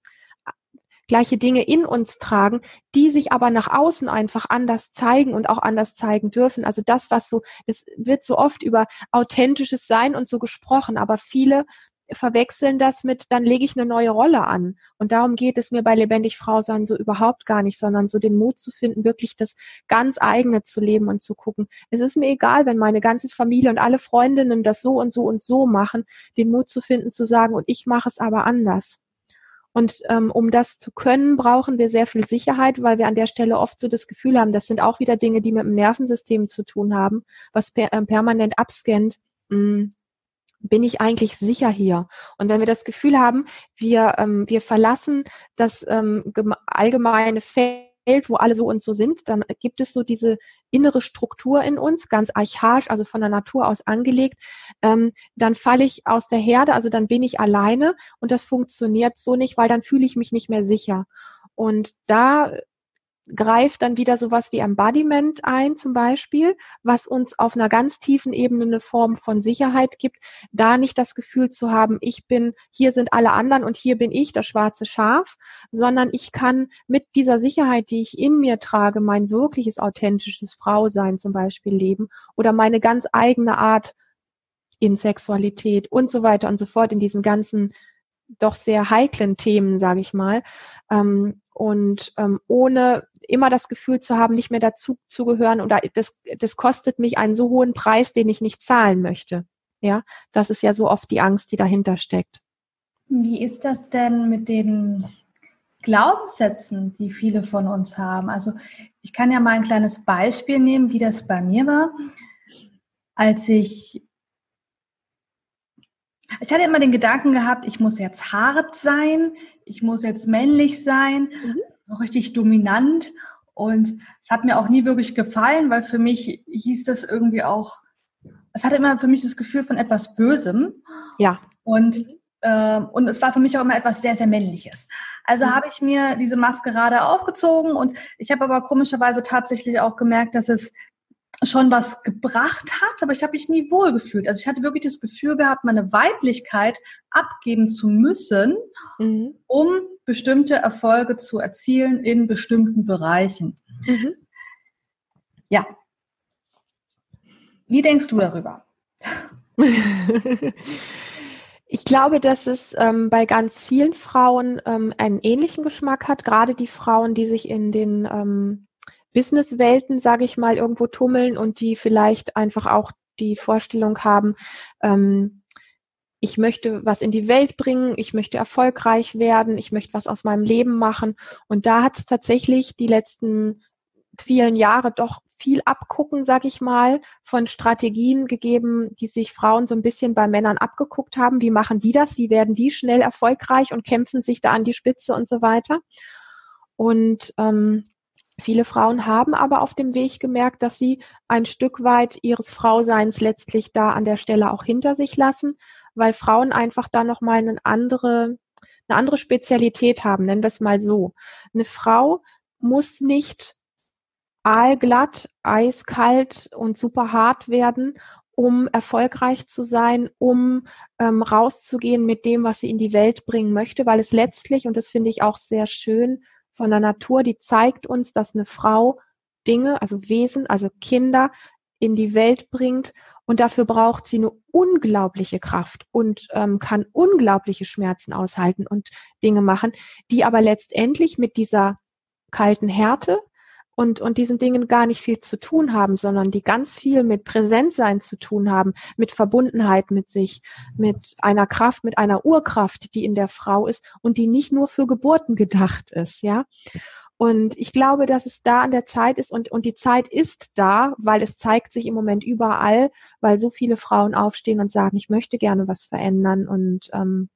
gleiche Dinge in uns tragen, die sich aber nach außen einfach anders zeigen und auch anders zeigen dürfen. Also das, was so, es wird so oft über authentisches Sein und so gesprochen, aber viele verwechseln das mit, dann lege ich eine neue Rolle an. Und darum geht es mir bei Lebendig Frau sein so überhaupt gar nicht, sondern so den Mut zu finden, wirklich das ganz eigene zu leben und zu gucken. Es ist mir egal, wenn meine ganze Familie und alle Freundinnen das so und so und so machen, den Mut zu finden, zu sagen, und ich mache es aber anders. Und ähm, um das zu können, brauchen wir sehr viel Sicherheit, weil wir an der Stelle oft so das Gefühl haben, das sind auch wieder Dinge, die mit dem Nervensystem zu tun haben, was per, äh, permanent abscannt. Hm, bin ich eigentlich sicher hier? Und wenn wir das Gefühl haben, wir, ähm, wir verlassen das ähm, allgemeine Feld, wo alle so und so sind, dann gibt es so diese innere Struktur in uns, ganz archaisch, also von der Natur aus angelegt. Ähm, dann falle ich aus der Herde, also dann bin ich alleine und das funktioniert so nicht, weil dann fühle ich mich nicht mehr sicher. Und da greift dann wieder sowas wie Embodiment ein, zum Beispiel, was uns auf einer ganz tiefen Ebene eine Form von Sicherheit gibt, da nicht das Gefühl zu haben, ich bin, hier sind alle anderen und hier bin ich, das schwarze Schaf, sondern ich kann mit dieser Sicherheit, die ich in mir trage, mein wirkliches authentisches Frausein zum Beispiel leben oder meine ganz eigene Art in Sexualität und so weiter und so fort in diesen ganzen doch sehr heiklen Themen, sage ich mal. Ähm, und ähm, ohne immer das Gefühl zu haben, nicht mehr dazu zu gehören oder das, das kostet mich einen so hohen Preis, den ich nicht zahlen möchte. Ja, das ist ja so oft die Angst, die dahinter steckt. Wie ist das denn mit den Glaubenssätzen, die viele von uns haben? Also ich kann ja mal ein kleines Beispiel nehmen, wie das bei mir war, als ich ich hatte immer den Gedanken gehabt, ich muss jetzt hart sein, ich muss jetzt männlich sein, mhm. so richtig dominant. Und es hat mir auch nie wirklich gefallen, weil für mich hieß das irgendwie auch, es hatte immer für mich das Gefühl von etwas Bösem. Ja. Und, äh, und es war für mich auch immer etwas sehr, sehr Männliches. Also mhm. habe ich mir diese Maskerade aufgezogen und ich habe aber komischerweise tatsächlich auch gemerkt, dass es schon was gebracht hat, aber ich habe mich nie wohl gefühlt. Also ich hatte wirklich das Gefühl gehabt, meine Weiblichkeit abgeben zu müssen, mhm. um bestimmte Erfolge zu erzielen in bestimmten Bereichen. Mhm. Ja. Wie denkst du darüber? *laughs* Ich glaube, dass es ähm, bei ganz vielen Frauen ähm, einen ähnlichen Geschmack hat, gerade die Frauen, die sich in den ähm, Businesswelten, sage ich mal, irgendwo tummeln und die vielleicht einfach auch die Vorstellung haben, ähm, ich möchte was in die Welt bringen, ich möchte erfolgreich werden, ich möchte was aus meinem Leben machen. Und da hat es tatsächlich die letzten vielen Jahre doch viel abgucken, sag ich mal, von Strategien gegeben, die sich Frauen so ein bisschen bei Männern abgeguckt haben. Wie machen die das? Wie werden die schnell erfolgreich und kämpfen sich da an die Spitze und so weiter? Und ähm, viele Frauen haben aber auf dem Weg gemerkt, dass sie ein Stück weit ihres Frauseins letztlich da an der Stelle auch hinter sich lassen, weil Frauen einfach da nochmal eine andere, eine andere Spezialität haben, nennen wir es mal so. Eine Frau muss nicht aalglatt, eiskalt und super hart werden, um erfolgreich zu sein, um ähm, rauszugehen mit dem, was sie in die Welt bringen möchte, weil es letztlich, und das finde ich auch sehr schön von der Natur, die zeigt uns, dass eine Frau Dinge, also Wesen, also Kinder in die Welt bringt. Und dafür braucht sie eine unglaubliche Kraft und ähm, kann unglaubliche Schmerzen aushalten und Dinge machen, die aber letztendlich mit dieser kalten Härte und, und diesen Dingen gar nicht viel zu tun haben, sondern die ganz viel mit Präsentsein zu tun haben, mit Verbundenheit mit sich, mit einer Kraft, mit einer Urkraft, die in der Frau ist und die nicht nur für Geburten gedacht ist, ja. Und ich glaube, dass es da an der Zeit ist und, und die Zeit ist da, weil es zeigt sich im Moment überall, weil so viele Frauen aufstehen und sagen, ich möchte gerne was verändern und ähm,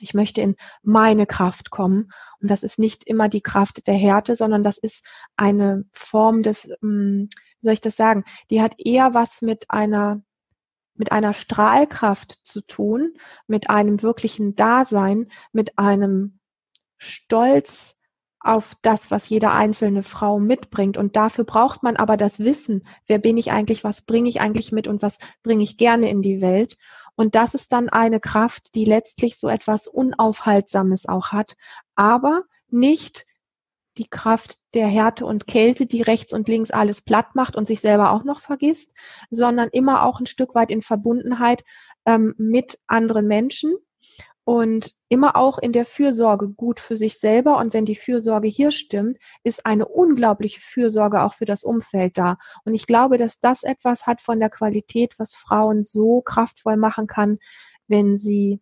ich möchte in meine Kraft kommen. Und das ist nicht immer die Kraft der Härte, sondern das ist eine Form des, ähm, wie soll ich das sagen, die hat eher was mit einer mit einer Strahlkraft zu tun, mit einem wirklichen Dasein, mit einem Stolz auf das, was jede einzelne Frau mitbringt. Und dafür braucht man aber das Wissen, wer bin ich eigentlich, was bringe ich eigentlich mit? Und was bringe ich gerne in die Welt. Und das ist dann eine Kraft, die letztlich so etwas Unaufhaltsames auch hat, aber nicht die Kraft der Härte und Kälte, die rechts und links alles platt macht und sich selber auch noch vergisst, sondern immer auch ein Stück weit in Verbundenheit ähm, mit anderen Menschen und immer auch in der Fürsorge gut für sich selber. Und wenn die Fürsorge hier stimmt, ist eine unglaubliche Fürsorge auch für das Umfeld da. Und ich glaube, dass das etwas hat von der Qualität, was Frauen so kraftvoll machen kann, wenn sie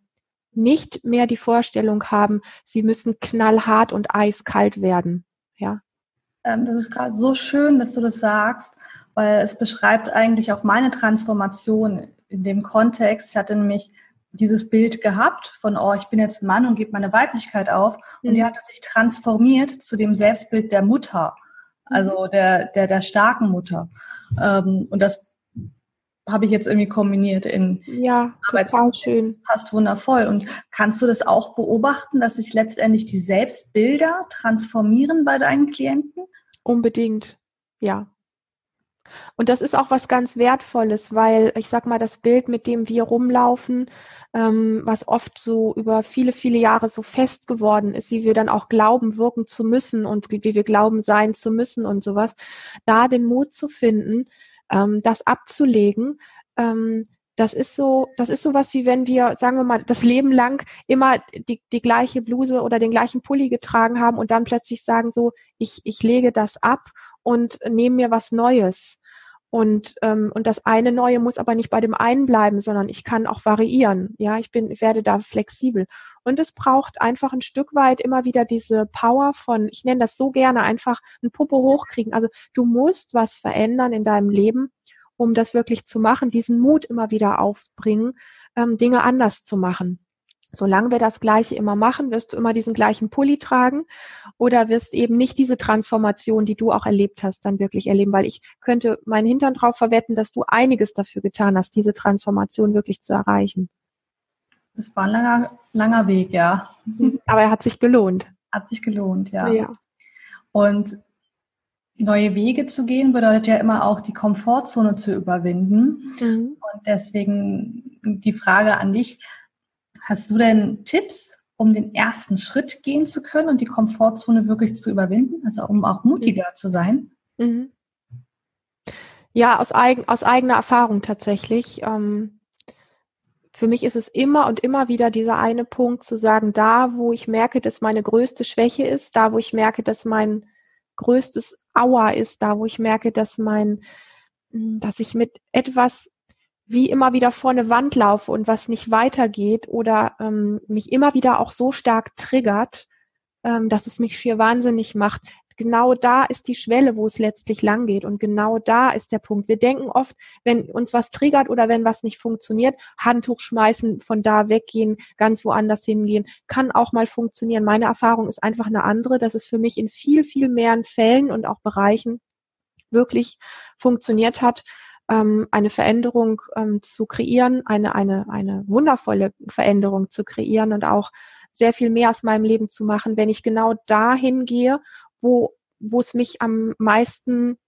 nicht mehr die Vorstellung haben, sie müssen knallhart und eiskalt werden. Ja. Ähm, das ist gerade so schön, dass du das sagst, weil es beschreibt eigentlich auch meine Transformation in dem Kontext. Ich hatte nämlich dieses Bild gehabt von, oh, ich bin jetzt Mann und gebe meine Weiblichkeit auf. Und mhm. die hatte sich transformiert zu dem Selbstbild der Mutter, also mhm. der, der, der starken Mutter. Ähm, und das habe ich jetzt irgendwie kombiniert in ja, total schön. Das passt wundervoll. Und kannst du das auch beobachten, dass sich letztendlich die Selbstbilder transformieren bei deinen Klienten? Unbedingt, ja. Und das ist auch was ganz Wertvolles, weil ich sag mal, das Bild, mit dem wir rumlaufen, ähm, was oft so über viele, viele Jahre so fest geworden ist, wie wir dann auch glauben, wirken zu müssen und wie wir glauben, sein zu müssen und sowas, da den Mut zu finden, ähm, das abzulegen, ähm, das ist so, das ist so was wie wenn wir, sagen wir mal, das Leben lang immer die, die gleiche Bluse oder den gleichen Pulli getragen haben und dann plötzlich sagen so, ich, ich lege das ab und nehme mir was Neues. Und, ähm, und das eine Neue muss aber nicht bei dem einen bleiben, sondern ich kann auch variieren. Ja, ich bin, werde da flexibel. Und es braucht einfach ein Stück weit immer wieder diese Power von, ich nenne das so gerne, einfach ein Popo hochkriegen. Also du musst was verändern in deinem Leben, um das wirklich zu machen, diesen Mut immer wieder aufbringen, ähm, Dinge anders zu machen. Solange wir das Gleiche immer machen, wirst du immer diesen gleichen Pulli tragen oder wirst eben nicht diese Transformation, die du auch erlebt hast, dann wirklich erleben, weil ich könnte meinen Hintern drauf verwetten, dass du einiges dafür getan hast, diese Transformation wirklich zu erreichen. Es war ein langer, langer Weg, ja. Aber er hat sich gelohnt. Hat sich gelohnt, ja. ja. Und neue Wege zu gehen bedeutet ja immer auch die Komfortzone zu überwinden. Mhm. Und deswegen die Frage an dich, Hast du denn Tipps, um den ersten Schritt gehen zu können und die Komfortzone wirklich zu überwinden, also um auch mutiger zu sein? Mhm. Ja, aus, eigen, aus eigener Erfahrung tatsächlich. Ähm, für mich ist es immer und immer wieder dieser eine Punkt zu sagen, da, wo ich merke, dass meine größte Schwäche ist, da, wo ich merke, dass mein größtes Aua ist da, wo ich merke, dass mein, hm, dass ich mit etwas wie immer wieder vor eine Wand laufe und was nicht weitergeht oder ähm, mich immer wieder auch so stark triggert, ähm, dass es mich schier wahnsinnig macht. Genau da ist die Schwelle, wo es letztlich lang geht. Und genau da ist der Punkt. Wir denken oft, wenn uns was triggert oder wenn was nicht funktioniert, Handtuch schmeißen, von da weggehen, ganz woanders hingehen, kann auch mal funktionieren. Meine Erfahrung ist einfach eine andere, dass es für mich in viel, viel mehreren Fällen und auch Bereichen wirklich funktioniert hat, ähm, eine Veränderung ähm, zu kreieren, eine, eine, eine wundervolle Veränderung zu kreieren und auch sehr viel mehr aus meinem Leben zu machen, wenn ich genau dahin gehe, wo, wo es mich am meisten,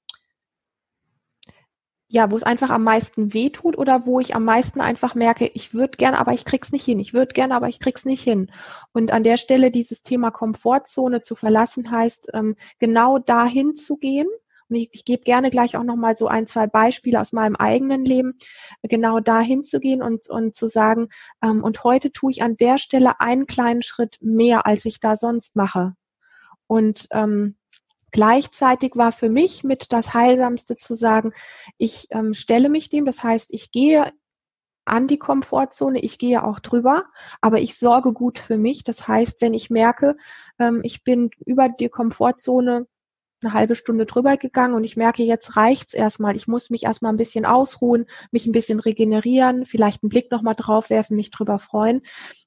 ja, wo es einfach am meisten wehtut oder wo ich am meisten einfach merke, ich würde gerne, aber ich krieg's nicht hin. Ich würde gerne, aber ich krieg's nicht hin. Und an der Stelle dieses Thema Komfortzone zu verlassen heißt, ähm, genau dahin zu gehen und ich, ich gebe gerne gleich auch nochmal so ein, zwei Beispiele aus meinem eigenen Leben, genau da hinzugehen und, und zu sagen, ähm, und heute tue ich an der Stelle einen kleinen Schritt mehr, als ich da sonst mache. Und ähm, gleichzeitig war für mich mit das Heilsamste zu sagen, ich ähm, stelle mich dem, das heißt, ich gehe an die Komfortzone, ich gehe auch drüber, aber ich sorge gut für mich. Das heißt, wenn ich merke, ähm, ich bin über die Komfortzone eine halbe Stunde drüber gegangen und ich merke, jetzt reicht's erstmal. Ich muss mich erstmal ein bisschen ausruhen, mich ein bisschen regenerieren, vielleicht einen Blick nochmal drauf werfen, mich drüber freuen.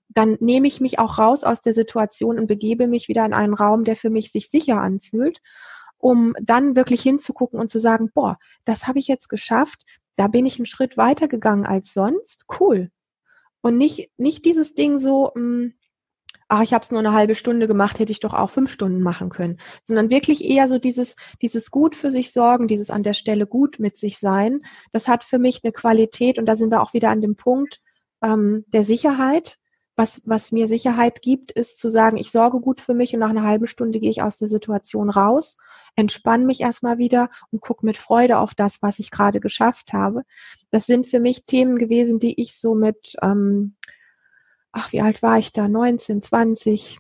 Dann nehme ich mich auch raus aus der Situation und begebe mich wieder in einen Raum, der für mich sich sicher anfühlt, um dann wirklich hinzugucken und zu sagen, boah, das habe ich jetzt geschafft. Da bin ich einen Schritt weiter gegangen als sonst. Cool. Und nicht, nicht dieses Ding so, mh, hm, ach, ich habe es nur eine halbe Stunde gemacht, hätte ich doch auch fünf Stunden machen können, sondern wirklich eher so dieses, dieses gut für sich sorgen, dieses an der Stelle gut mit sich sein. Das hat für mich eine Qualität und da sind wir auch wieder an dem Punkt ähm, der Sicherheit. Was, was mir Sicherheit gibt, ist zu sagen, ich sorge gut für mich und nach einer halben Stunde gehe ich aus der Situation raus, entspanne mich erstmal wieder und gucke mit Freude auf das, was ich gerade geschafft habe. Das sind für mich Themen gewesen, die ich so mit ähm, ach, wie alt war ich da? 19, 20,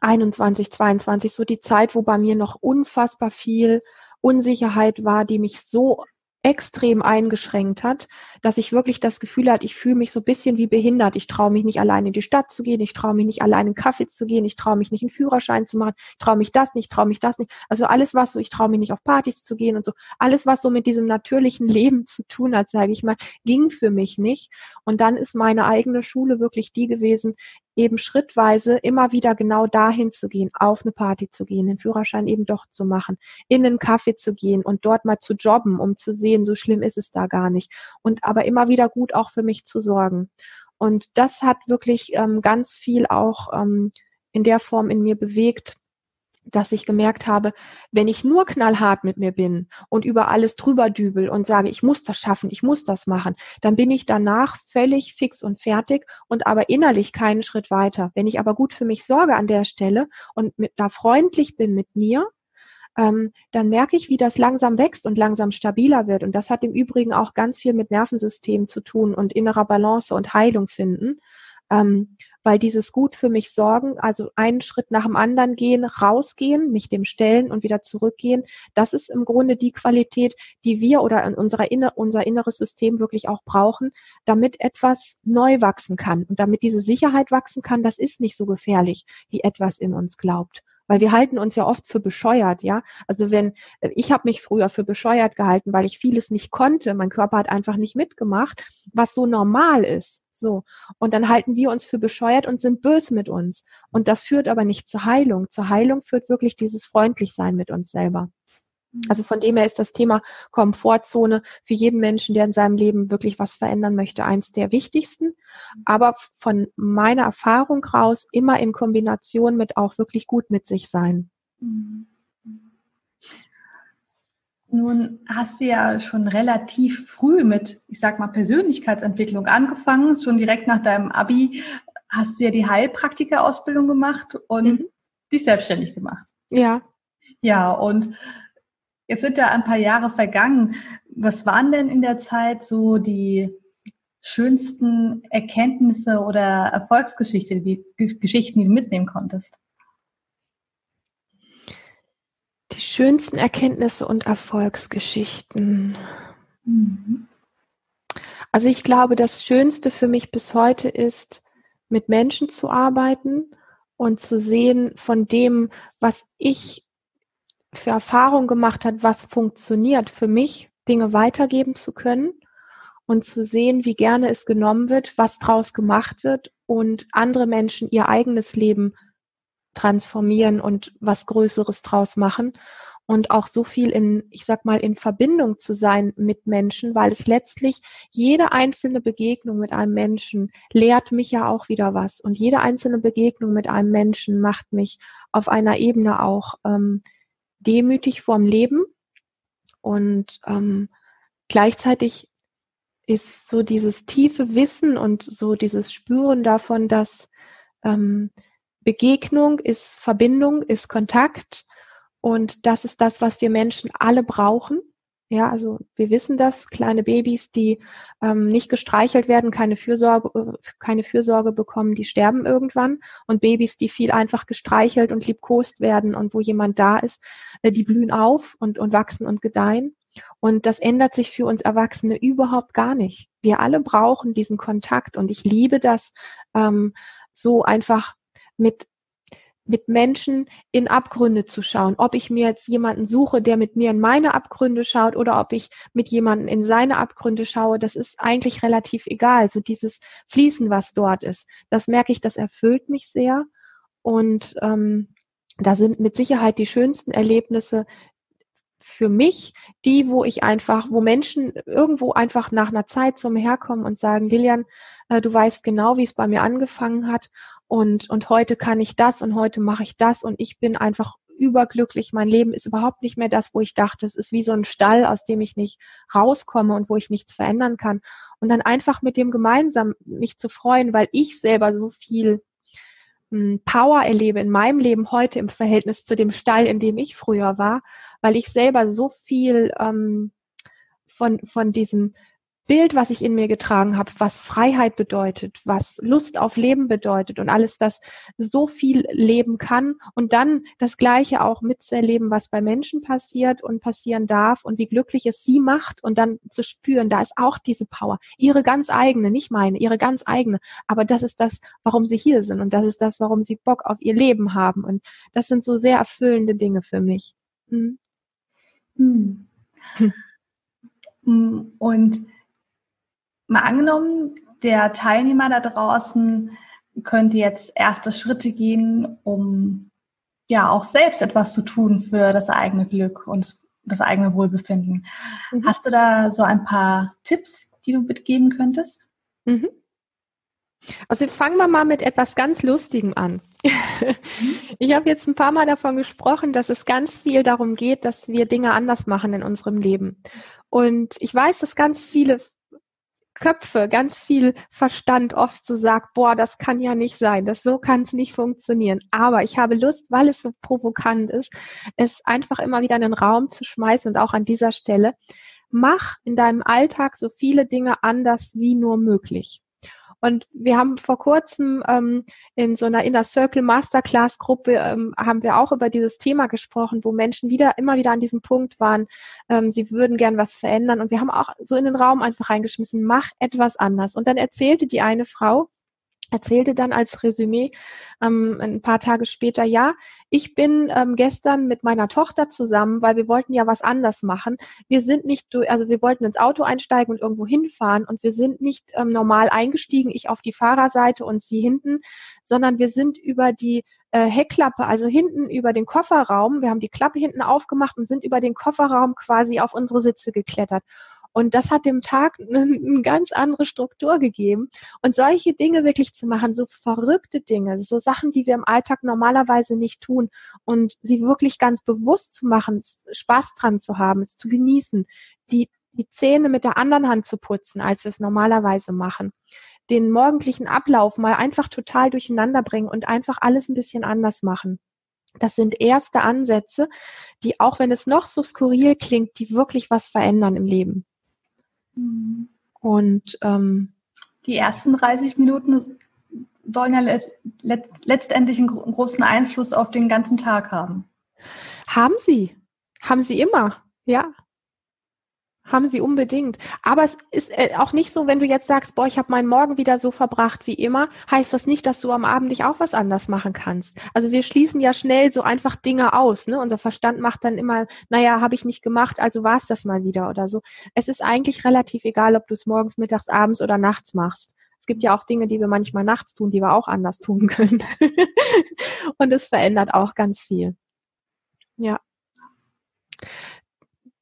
21, 22, so die Zeit, wo bei mir noch unfassbar viel Unsicherheit war, die mich so extrem eingeschränkt hat, dass ich wirklich das Gefühl hatte, ich fühle mich so ein bisschen wie behindert. Ich traue mich nicht allein in die Stadt zu gehen, ich traue mich nicht allein in Kaffee zu gehen, ich traue mich nicht einen Führerschein zu machen, ich traue mich das nicht, traue mich das nicht. Also alles, was so, ich traue mich nicht auf Partys zu gehen und so, alles, was so mit diesem natürlichen *laughs* Leben zu tun hat, sage ich mal, ging für mich nicht. Und dann ist meine eigene Schule wirklich die gewesen, eben schrittweise immer wieder genau dahin zu gehen, auf eine Party zu gehen, den Führerschein eben doch zu machen, in einen Kaffee zu gehen und dort mal zu jobben, um zu sehen, so schlimm ist es da gar nicht. Und aber immer wieder gut auch für mich zu sorgen. Und das hat wirklich ähm, ganz viel auch ähm, in der Form in mir bewegt, dass ich gemerkt habe, wenn ich nur knallhart mit mir bin und über alles drüber dübel und sage, ich muss das schaffen, ich muss das machen, dann bin ich danach völlig fix und fertig und aber innerlich keinen Schritt weiter. Wenn ich aber gut für mich sorge an der Stelle und mit, da freundlich bin mit mir, ähm, dann merke ich, wie das langsam wächst und langsam stabiler wird. Und das hat im Übrigen auch ganz viel mit Nervensystem zu tun und innerer Balance und Heilung finden. Ähm, weil dieses gut für mich sorgen, also einen Schritt nach dem anderen gehen, rausgehen, mich dem stellen und wieder zurückgehen, das ist im Grunde die Qualität, die wir oder in unserer inner, unser inneres System wirklich auch brauchen, damit etwas neu wachsen kann. Und damit diese Sicherheit wachsen kann, das ist nicht so gefährlich, wie etwas in uns glaubt weil wir halten uns ja oft für bescheuert, ja. Also wenn äh, ich habe mich früher für bescheuert gehalten, weil ich vieles nicht konnte, mein Körper hat einfach nicht mitgemacht, was so normal ist. So. Und dann halten wir uns für bescheuert und sind böse mit uns. Und das führt aber nicht zur Heilung. Zur Heilung führt wirklich dieses Freundlichsein mit uns selber. Mhm. Also von dem her ist das Thema Komfortzone für jeden Menschen, der in seinem Leben wirklich was verändern möchte, eins der wichtigsten. Mhm. Aber von meiner Erfahrung raus immer in Kombination mit auch wirklich gut mit sich sein. Mhm. Nun hast du ja schon relativ früh mit, ich sag mal, Persönlichkeitsentwicklung angefangen. Schon direkt nach deinem Abi hast du ja die Heilpraktikerausbildung gemacht und mhm. dich selbstständig gemacht. Ja. Ja, und jetzt sind ja ein paar Jahre vergangen. Was waren denn in der Zeit so die schönsten Erkenntnisse oder Erfolgsgeschichte, die Geschichten, die du mitnehmen konntest? Die schönsten Erkenntnisse und Erfolgsgeschichten. Mhm. Also ich glaube, das Schönste für mich bis heute ist, mit Menschen zu arbeiten und zu sehen von dem, was ich für Erfahrung gemacht hat, was funktioniert für mich, Dinge weitergeben zu können und zu sehen, wie gerne es genommen wird, was draus gemacht wird und andere Menschen ihr eigenes Leben transformieren und was Größeres draus machen. Und auch so viel in, ich sag mal, in Verbindung zu sein mit Menschen, weil es letztlich jede einzelne Begegnung mit einem Menschen lehrt mich ja auch wieder was. Und jede einzelne Begegnung mit einem Menschen macht mich auf einer Ebene auch ähm, demütig vorm Leben und ähm, gleichzeitig ist so dieses tiefe Wissen und so dieses Spüren davon, dass ähm, Begegnung ist Verbindung, ist Kontakt und das ist das, was wir Menschen alle brauchen. Ja, also wir wissen das, kleine Babys, die ähm, nicht gestreichelt werden, keine Fürsorge, keine Fürsorge bekommen, die sterben irgendwann. Und Babys, die viel einfach gestreichelt und liebkost werden und wo jemand da ist, äh, die blühen auf und, und wachsen und gedeihen. Und das ändert sich für uns Erwachsene überhaupt gar nicht. Wir alle brauchen diesen Kontakt und ich liebe das, ähm, so einfach mit mit Menschen in Abgründe zu schauen. Ob ich mir jetzt jemanden suche, der mit mir in meine Abgründe schaut oder ob ich mit jemanden in seine Abgründe schaue, das ist eigentlich relativ egal. So dieses Fließen, was dort ist, das merke ich, das erfüllt mich sehr. Und ähm, da sind mit Sicherheit die schönsten Erlebnisse für mich die, wo ich einfach, wo Menschen irgendwo einfach nach einer Zeit zu mir herkommen und sagen, Lilian, äh, du weißt genau, wie es bei mir angefangen hat und, und heute kann ich das und heute mache ich das und ich bin einfach überglücklich. Mein Leben ist überhaupt nicht mehr das, wo ich dachte, es ist wie so ein Stall, aus dem ich nicht rauskomme und wo ich nichts verändern kann. Und dann einfach mit dem gemeinsam mich zu freuen, weil ich selber so viel hm, Power erlebe in meinem Leben heute im Verhältnis zu dem Stall, in dem ich früher war, weil ich selber so viel ähm, von, von diesem Bild, was ich in mir getragen habe, was Freiheit bedeutet, was Lust auf Leben bedeutet und alles das so viel leben kann und dann das Gleiche auch mitzuerleben, was bei Menschen passiert und passieren darf und wie glücklich es sie macht und dann zu spüren, da ist auch diese Power, ihre ganz eigene, nicht meine, ihre ganz eigene, aber das ist das, warum sie hier sind und das ist das, warum sie Bock auf ihr Leben haben und das sind so sehr erfüllende Dinge für mich. Hm. Hm. *laughs* hm. Und mal angenommen, der Teilnehmer da draußen könnte jetzt erste Schritte gehen, um ja auch selbst etwas zu tun für das eigene Glück und das eigene Wohlbefinden. Mhm. Hast du da so ein paar Tipps, die du mitgeben könntest? Mhm. Also fangen wir mal mit etwas ganz Lustigem an. Ich habe jetzt ein paar Mal davon gesprochen, dass es ganz viel darum geht, dass wir Dinge anders machen in unserem Leben. Und ich weiß, dass ganz viele Köpfe, ganz viel Verstand oft so sagt, boah, das kann ja nicht sein, das so kann es nicht funktionieren. Aber ich habe Lust, weil es so provokant ist, es einfach immer wieder in den Raum zu schmeißen und auch an dieser Stelle, mach in deinem Alltag so viele Dinge anders wie nur möglich. Und wir haben vor kurzem ähm, in so einer Inner Circle Masterclass Gruppe ähm, haben wir auch über dieses Thema gesprochen, wo Menschen wieder immer wieder an diesem Punkt waren, ähm, sie würden gern was verändern. Und wir haben auch so in den Raum einfach reingeschmissen, mach etwas anders. Und dann erzählte die eine Frau, erzählte dann als Resümee ähm, ein paar Tage später, ja, ich bin ähm, gestern mit meiner Tochter zusammen, weil wir wollten ja was anders machen. Wir sind nicht, also wir wollten ins Auto einsteigen und irgendwo hinfahren und wir sind nicht ähm, normal eingestiegen, ich auf die Fahrerseite und sie hinten, sondern wir sind über die äh, Heckklappe, also hinten über den Kofferraum, wir haben die Klappe hinten aufgemacht und sind über den Kofferraum quasi auf unsere Sitze geklettert. Und das hat dem Tag *laughs* eine, ganz andere Struktur gegeben. Und solche Dinge wirklich zu machen, so verrückte Dinge, so Sachen, die wir im Alltag normalerweise nicht tun und sie wirklich ganz bewusst zu machen, Spaß dran zu haben, es zu genießen, die, die Zähne mit der anderen Hand zu putzen, als wir es normalerweise machen den morgendlichen Ablauf mal einfach total durcheinander bringen und einfach alles ein bisschen anders machen. Das sind erste Ansätze, die, auch wenn es noch so skurril klingt, die wirklich was verändern im Leben. Und ähm, die ersten 30 Minuten sollen ja let let letztendlich einen, gro großen Einfluss auf den ganzen Tag haben. Haben sie. Haben sie immer, ja. Haben sie unbedingt. Aber es ist äh, auch nicht so, wenn du jetzt sagst, boah, ich habe meinen Morgen wieder so verbracht wie immer, heißt das nicht, dass du am Abend nicht auch was anders machen kannst. Also wir schließen ja schnell so einfach Dinge aus. Ne? Unser Verstand macht dann immer, naja, habe ich nicht gemacht, also war es das mal wieder oder so. Es ist eigentlich relativ egal, ob du es morgens, mittags, abends oder nachts machst. Es gibt ja auch Dinge, die wir manchmal nachts tun, die wir auch anders tun *laughs* können. Und es verändert auch ganz viel. Ja.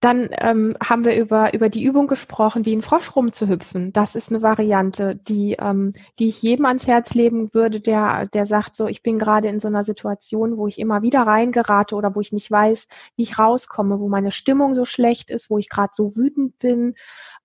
Dann ähm, haben wir über, über die Übung gesprochen, wie ein Frosch rumzuhüpfen. Das ist eine Variante, die, ähm, die ich jedem ans Herz legen würde, der, der sagt, so, ich bin gerade in so einer Situation, wo ich immer wieder reingerate oder wo ich nicht weiß, wie ich rauskomme, wo meine Stimmung so schlecht ist, wo ich gerade so wütend bin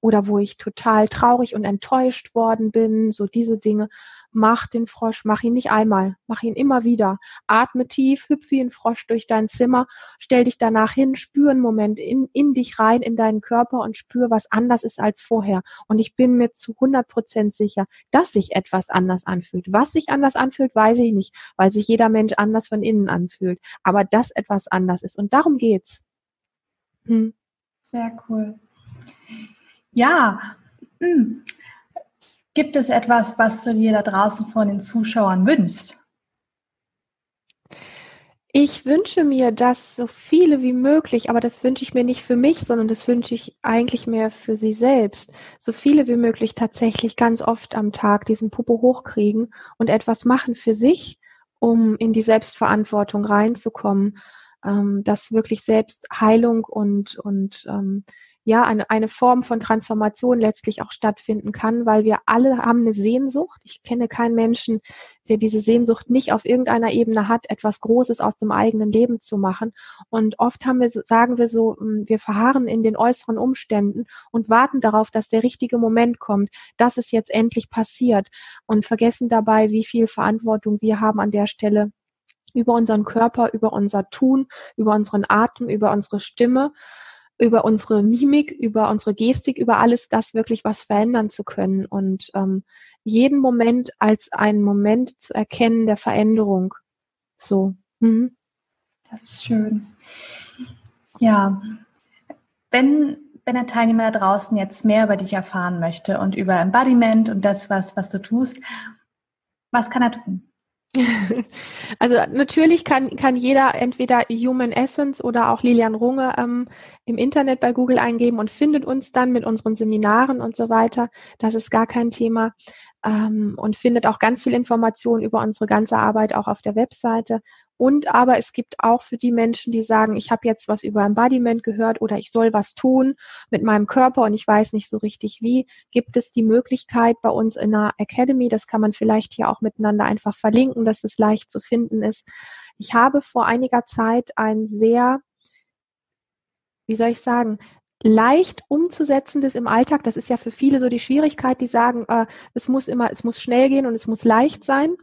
oder wo ich total traurig und enttäuscht worden bin, so diese Dinge mach den Frosch, mach ihn nicht einmal, mach ihn immer wieder. Atme tief, hüpf wie ein Frosch durch dein Zimmer, stell dich danach hin, spür einen Moment in, in dich rein, in deinen Körper und spür, was anders ist als vorher. Und ich bin mir zu 100 Prozent sicher, dass sich etwas anders anfühlt. Was sich anders anfühlt, weiß ich nicht, weil sich jeder Mensch anders von innen anfühlt. Aber dass etwas anders ist. Und darum geht's. Hm. Sehr cool. Ja, hm. Gibt es etwas, was du dir da draußen von den Zuschauern wünschst? Ich wünsche mir, dass so viele wie möglich, aber das wünsche ich mir nicht für mich, sondern das wünsche ich eigentlich mehr für sie selbst, so viele wie möglich tatsächlich ganz oft am Tag diesen Popo hochkriegen und etwas machen für sich, um in die Selbstverantwortung reinzukommen, ähm, dass wirklich Selbstheilung und, und ähm, ja eine, eine Form von Transformation letztlich auch stattfinden kann, weil wir alle haben eine Sehnsucht. Ich kenne keinen Menschen, der diese Sehnsucht nicht auf irgendeiner Ebene hat, etwas Großes aus dem eigenen Leben zu machen. Und oft haben wir, sagen wir so, hm, wir verharren in den äußeren Umständen und warten darauf, dass der richtige Moment kommt, dass es jetzt endlich passiert und vergessen dabei, wie viel Verantwortung wir haben an der Stelle über unseren Körper, über unser Tun, über unseren Atem, über unsere Stimme über unsere Mimik, über unsere Gestik, über alles das wirklich was verändern zu können und ähm, jeden Moment als einen Moment zu erkennen der Veränderung. So. Mhm. Das ist schön. Ja, wenn, wenn ein Teilnehmer da draußen jetzt mehr über dich erfahren möchte und über Embodiment und das, was, was du tust, was kann er tun? *laughs* Also natürlich kann, kann jeder entweder Human Essence oder auch Lilian Runge ähm, im Internet bei Google eingeben und findet uns dann mit unseren Seminaren und so weiter. Das ist gar kein Thema. Ähm, und findet auch ganz viel Informationen über unsere ganze Arbeit auch auf der Webseite. Und aber es gibt auch für die Menschen, die sagen, ich habe jetzt was über Embodiment gehört oder ich soll was tun mit meinem Körper und ich weiß nicht so richtig wie, gibt es die Möglichkeit bei uns in der Academy, das kann man vielleicht hier auch miteinander einfach verlinken, dass es leicht zu finden ist. Ich habe vor einiger Zeit ein sehr, wie soll ich sagen, leicht umzusetzendes im Alltag. Das ist ja für viele so die Schwierigkeit, die sagen, äh, es muss immer, es muss schnell gehen und es muss leicht sein.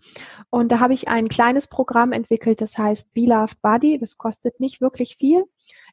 Und da habe ich ein kleines Programm entwickelt, das heißt Be Loved Body. Das kostet nicht wirklich viel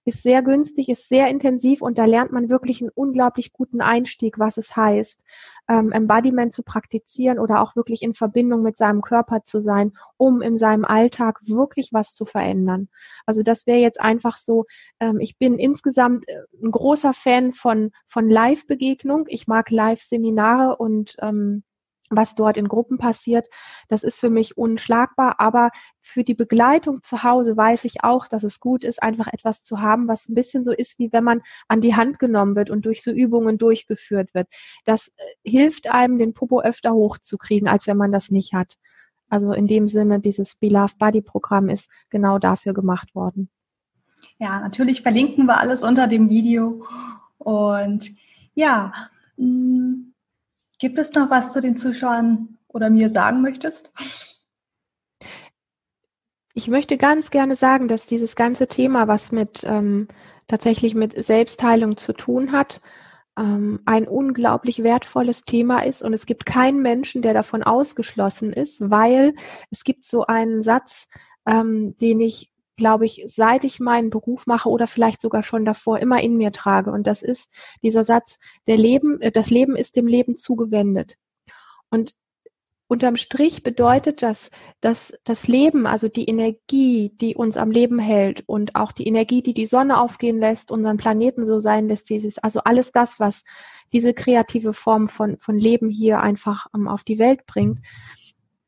ist sehr günstig, ist sehr intensiv und da lernt man wirklich einen unglaublich guten Einstieg, was es heißt, ähm, Embodiment zu praktizieren oder auch wirklich in Verbindung mit seinem Körper zu sein, um in seinem Alltag wirklich was zu verändern. Also das wäre jetzt einfach so, ähm, ich bin insgesamt äh, ein großer Fan von, von Live-Begegnung. Ich mag Live-Seminare und ähm, was dort in Gruppen passiert, das ist für mich unschlagbar. Aber für die Begleitung zu Hause weiß ich auch, dass es gut ist, einfach etwas zu haben, was ein bisschen so ist, wie wenn man an die Hand genommen wird und durch so Übungen durchgeführt wird. Das äh, hilft einem, den Popo öfter hochzukriegen, als wenn man das nicht hat. Also in dem Sinne, dieses Beloved Body Programm ist genau dafür gemacht worden. Ja, natürlich verlinken wir alles unter dem Video. Und ja, mh, mm, Gibt es noch was zu den Zuschauern oder mir sagen möchtest? Ich möchte ganz gerne sagen, dass dieses ganze Thema, was mit ähm, tatsächlich mit Selbstheilung zu tun hat, ähm, ein unglaublich wertvolles Thema ist und es gibt keinen Menschen, der davon ausgeschlossen ist, weil es gibt so einen Satz, ähm, den ich glaube ich, seit ich meinen Beruf mache oder vielleicht sogar schon davor immer in mir trage. Und das ist dieser Satz, der Leben, äh, das Leben ist dem Leben zugewendet. Und unterm Strich bedeutet das, dass das Leben, also die Energie, die uns am Leben hält und auch die Energie, die die Sonne aufgehen lässt, unseren Planeten so sein lässt, wie es ist, also alles das, was diese kreative Form von, von Leben hier einfach um, auf die Welt bringt,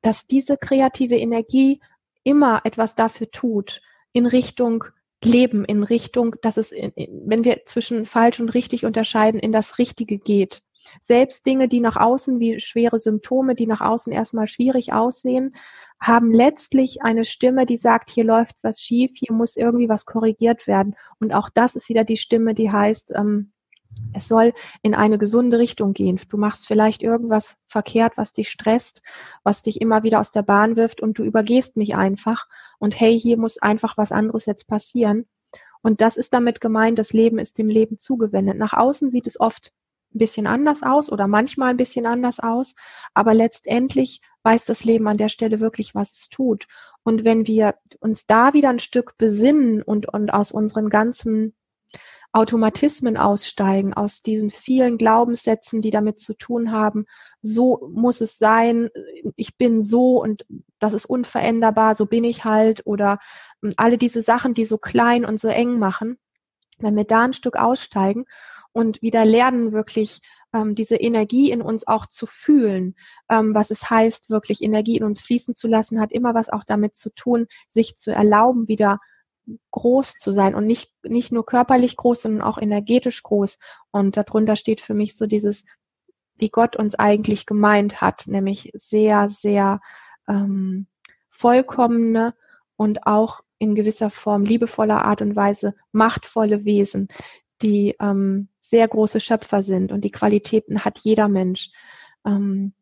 dass diese kreative Energie immer etwas dafür tut, in Richtung Leben, in Richtung, dass es, in, wenn wir zwischen falsch und richtig unterscheiden, in das Richtige geht. Selbst Dinge, die nach außen wie schwere Symptome, die nach außen erstmal schwierig aussehen, haben letztlich eine Stimme, die sagt, hier läuft was schief, hier muss irgendwie was korrigiert werden. Und auch das ist wieder die Stimme, die heißt, ähm, es soll in eine gesunde Richtung gehen. Du machst vielleicht irgendwas verkehrt, was dich stresst, was dich immer wieder aus der Bahn wirft und du übergehst mich einfach. Und hey, hier muss einfach was anderes jetzt passieren. Und das ist damit gemeint, das Leben ist dem Leben zugewendet. Nach außen sieht es oft ein bisschen anders aus oder manchmal ein bisschen anders aus, aber letztendlich weiß das Leben an der Stelle wirklich, was es tut. Und wenn wir uns da wieder ein Stück besinnen und, und aus unseren ganzen Automatismen aussteigen, aus diesen vielen Glaubenssätzen, die damit zu tun haben, so muss es sein, ich bin so und das ist unveränderbar, so bin ich halt oder alle diese Sachen, die so klein und so eng machen, wenn wir da ein Stück aussteigen und wieder lernen, wirklich ähm, diese Energie in uns auch zu fühlen. Ähm, was es heißt, wirklich Energie in uns fließen zu lassen, hat immer was auch damit zu tun, sich zu erlauben, wieder groß zu sein und nicht, nicht nur körperlich groß, sondern auch energetisch groß. Und darunter steht für mich so dieses, wie Gott uns eigentlich gemeint hat, nämlich sehr, sehr ähm, vollkommene und auch in gewisser Form liebevoller Art und Weise machtvolle Wesen, die ähm, sehr große Schöpfer sind und die Qualitäten hat jeder Mensch, ähm,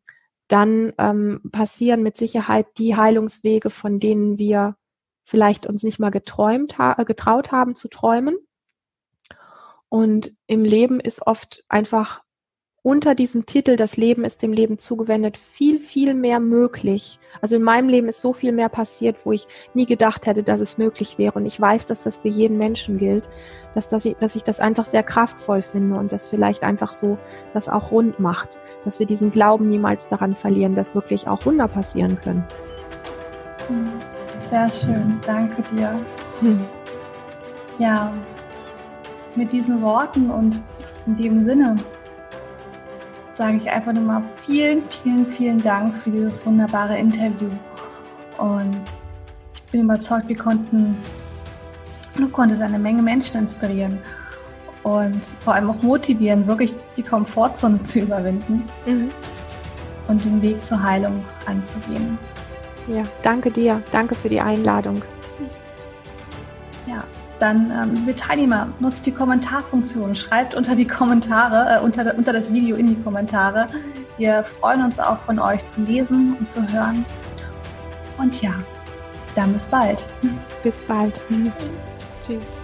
dann ähm, passieren mit Sicherheit die Heilungswege, von denen wir vielleicht uns nicht mal geträumt ha getraut haben zu träumen. Und im Leben ist oft einfach unter diesem Titel, das Leben ist dem Leben zugewendet, viel, viel mehr möglich. Also in meinem Leben ist so viel mehr passiert, wo ich nie gedacht hätte, dass es möglich wäre. Und ich weiß, dass das für jeden Menschen gilt, dass, dass, ich, dass ich das einfach sehr kraftvoll finde und das vielleicht einfach so das auch rund macht, dass wir diesen Glauben niemals daran verlieren, dass wirklich auch Wunder passieren können. Sehr schön, danke dir. Hm. Ja, mit diesen Worten und in dem Sinne sage ich einfach nur mal vielen, vielen, vielen Dank für dieses wunderbare Interview. Und ich bin überzeugt, wir konnten, du konntest eine Menge Menschen inspirieren und vor allem auch motivieren, wirklich die Komfortzone zu überwinden mhm. und den Weg zur Heilung anzugehen. Ja, danke dir. Danke für die Einladung. Ja, dann, ähm, liebe Teilnehmer, nutzt die Kommentarfunktion. Schreibt unter die Kommentare, äh, unter, unter das Video in die Kommentare. Wir freuen uns auch von euch zu lesen und zu hören. Und ja, dann bis bald. Bis bald. *laughs* Tschüss.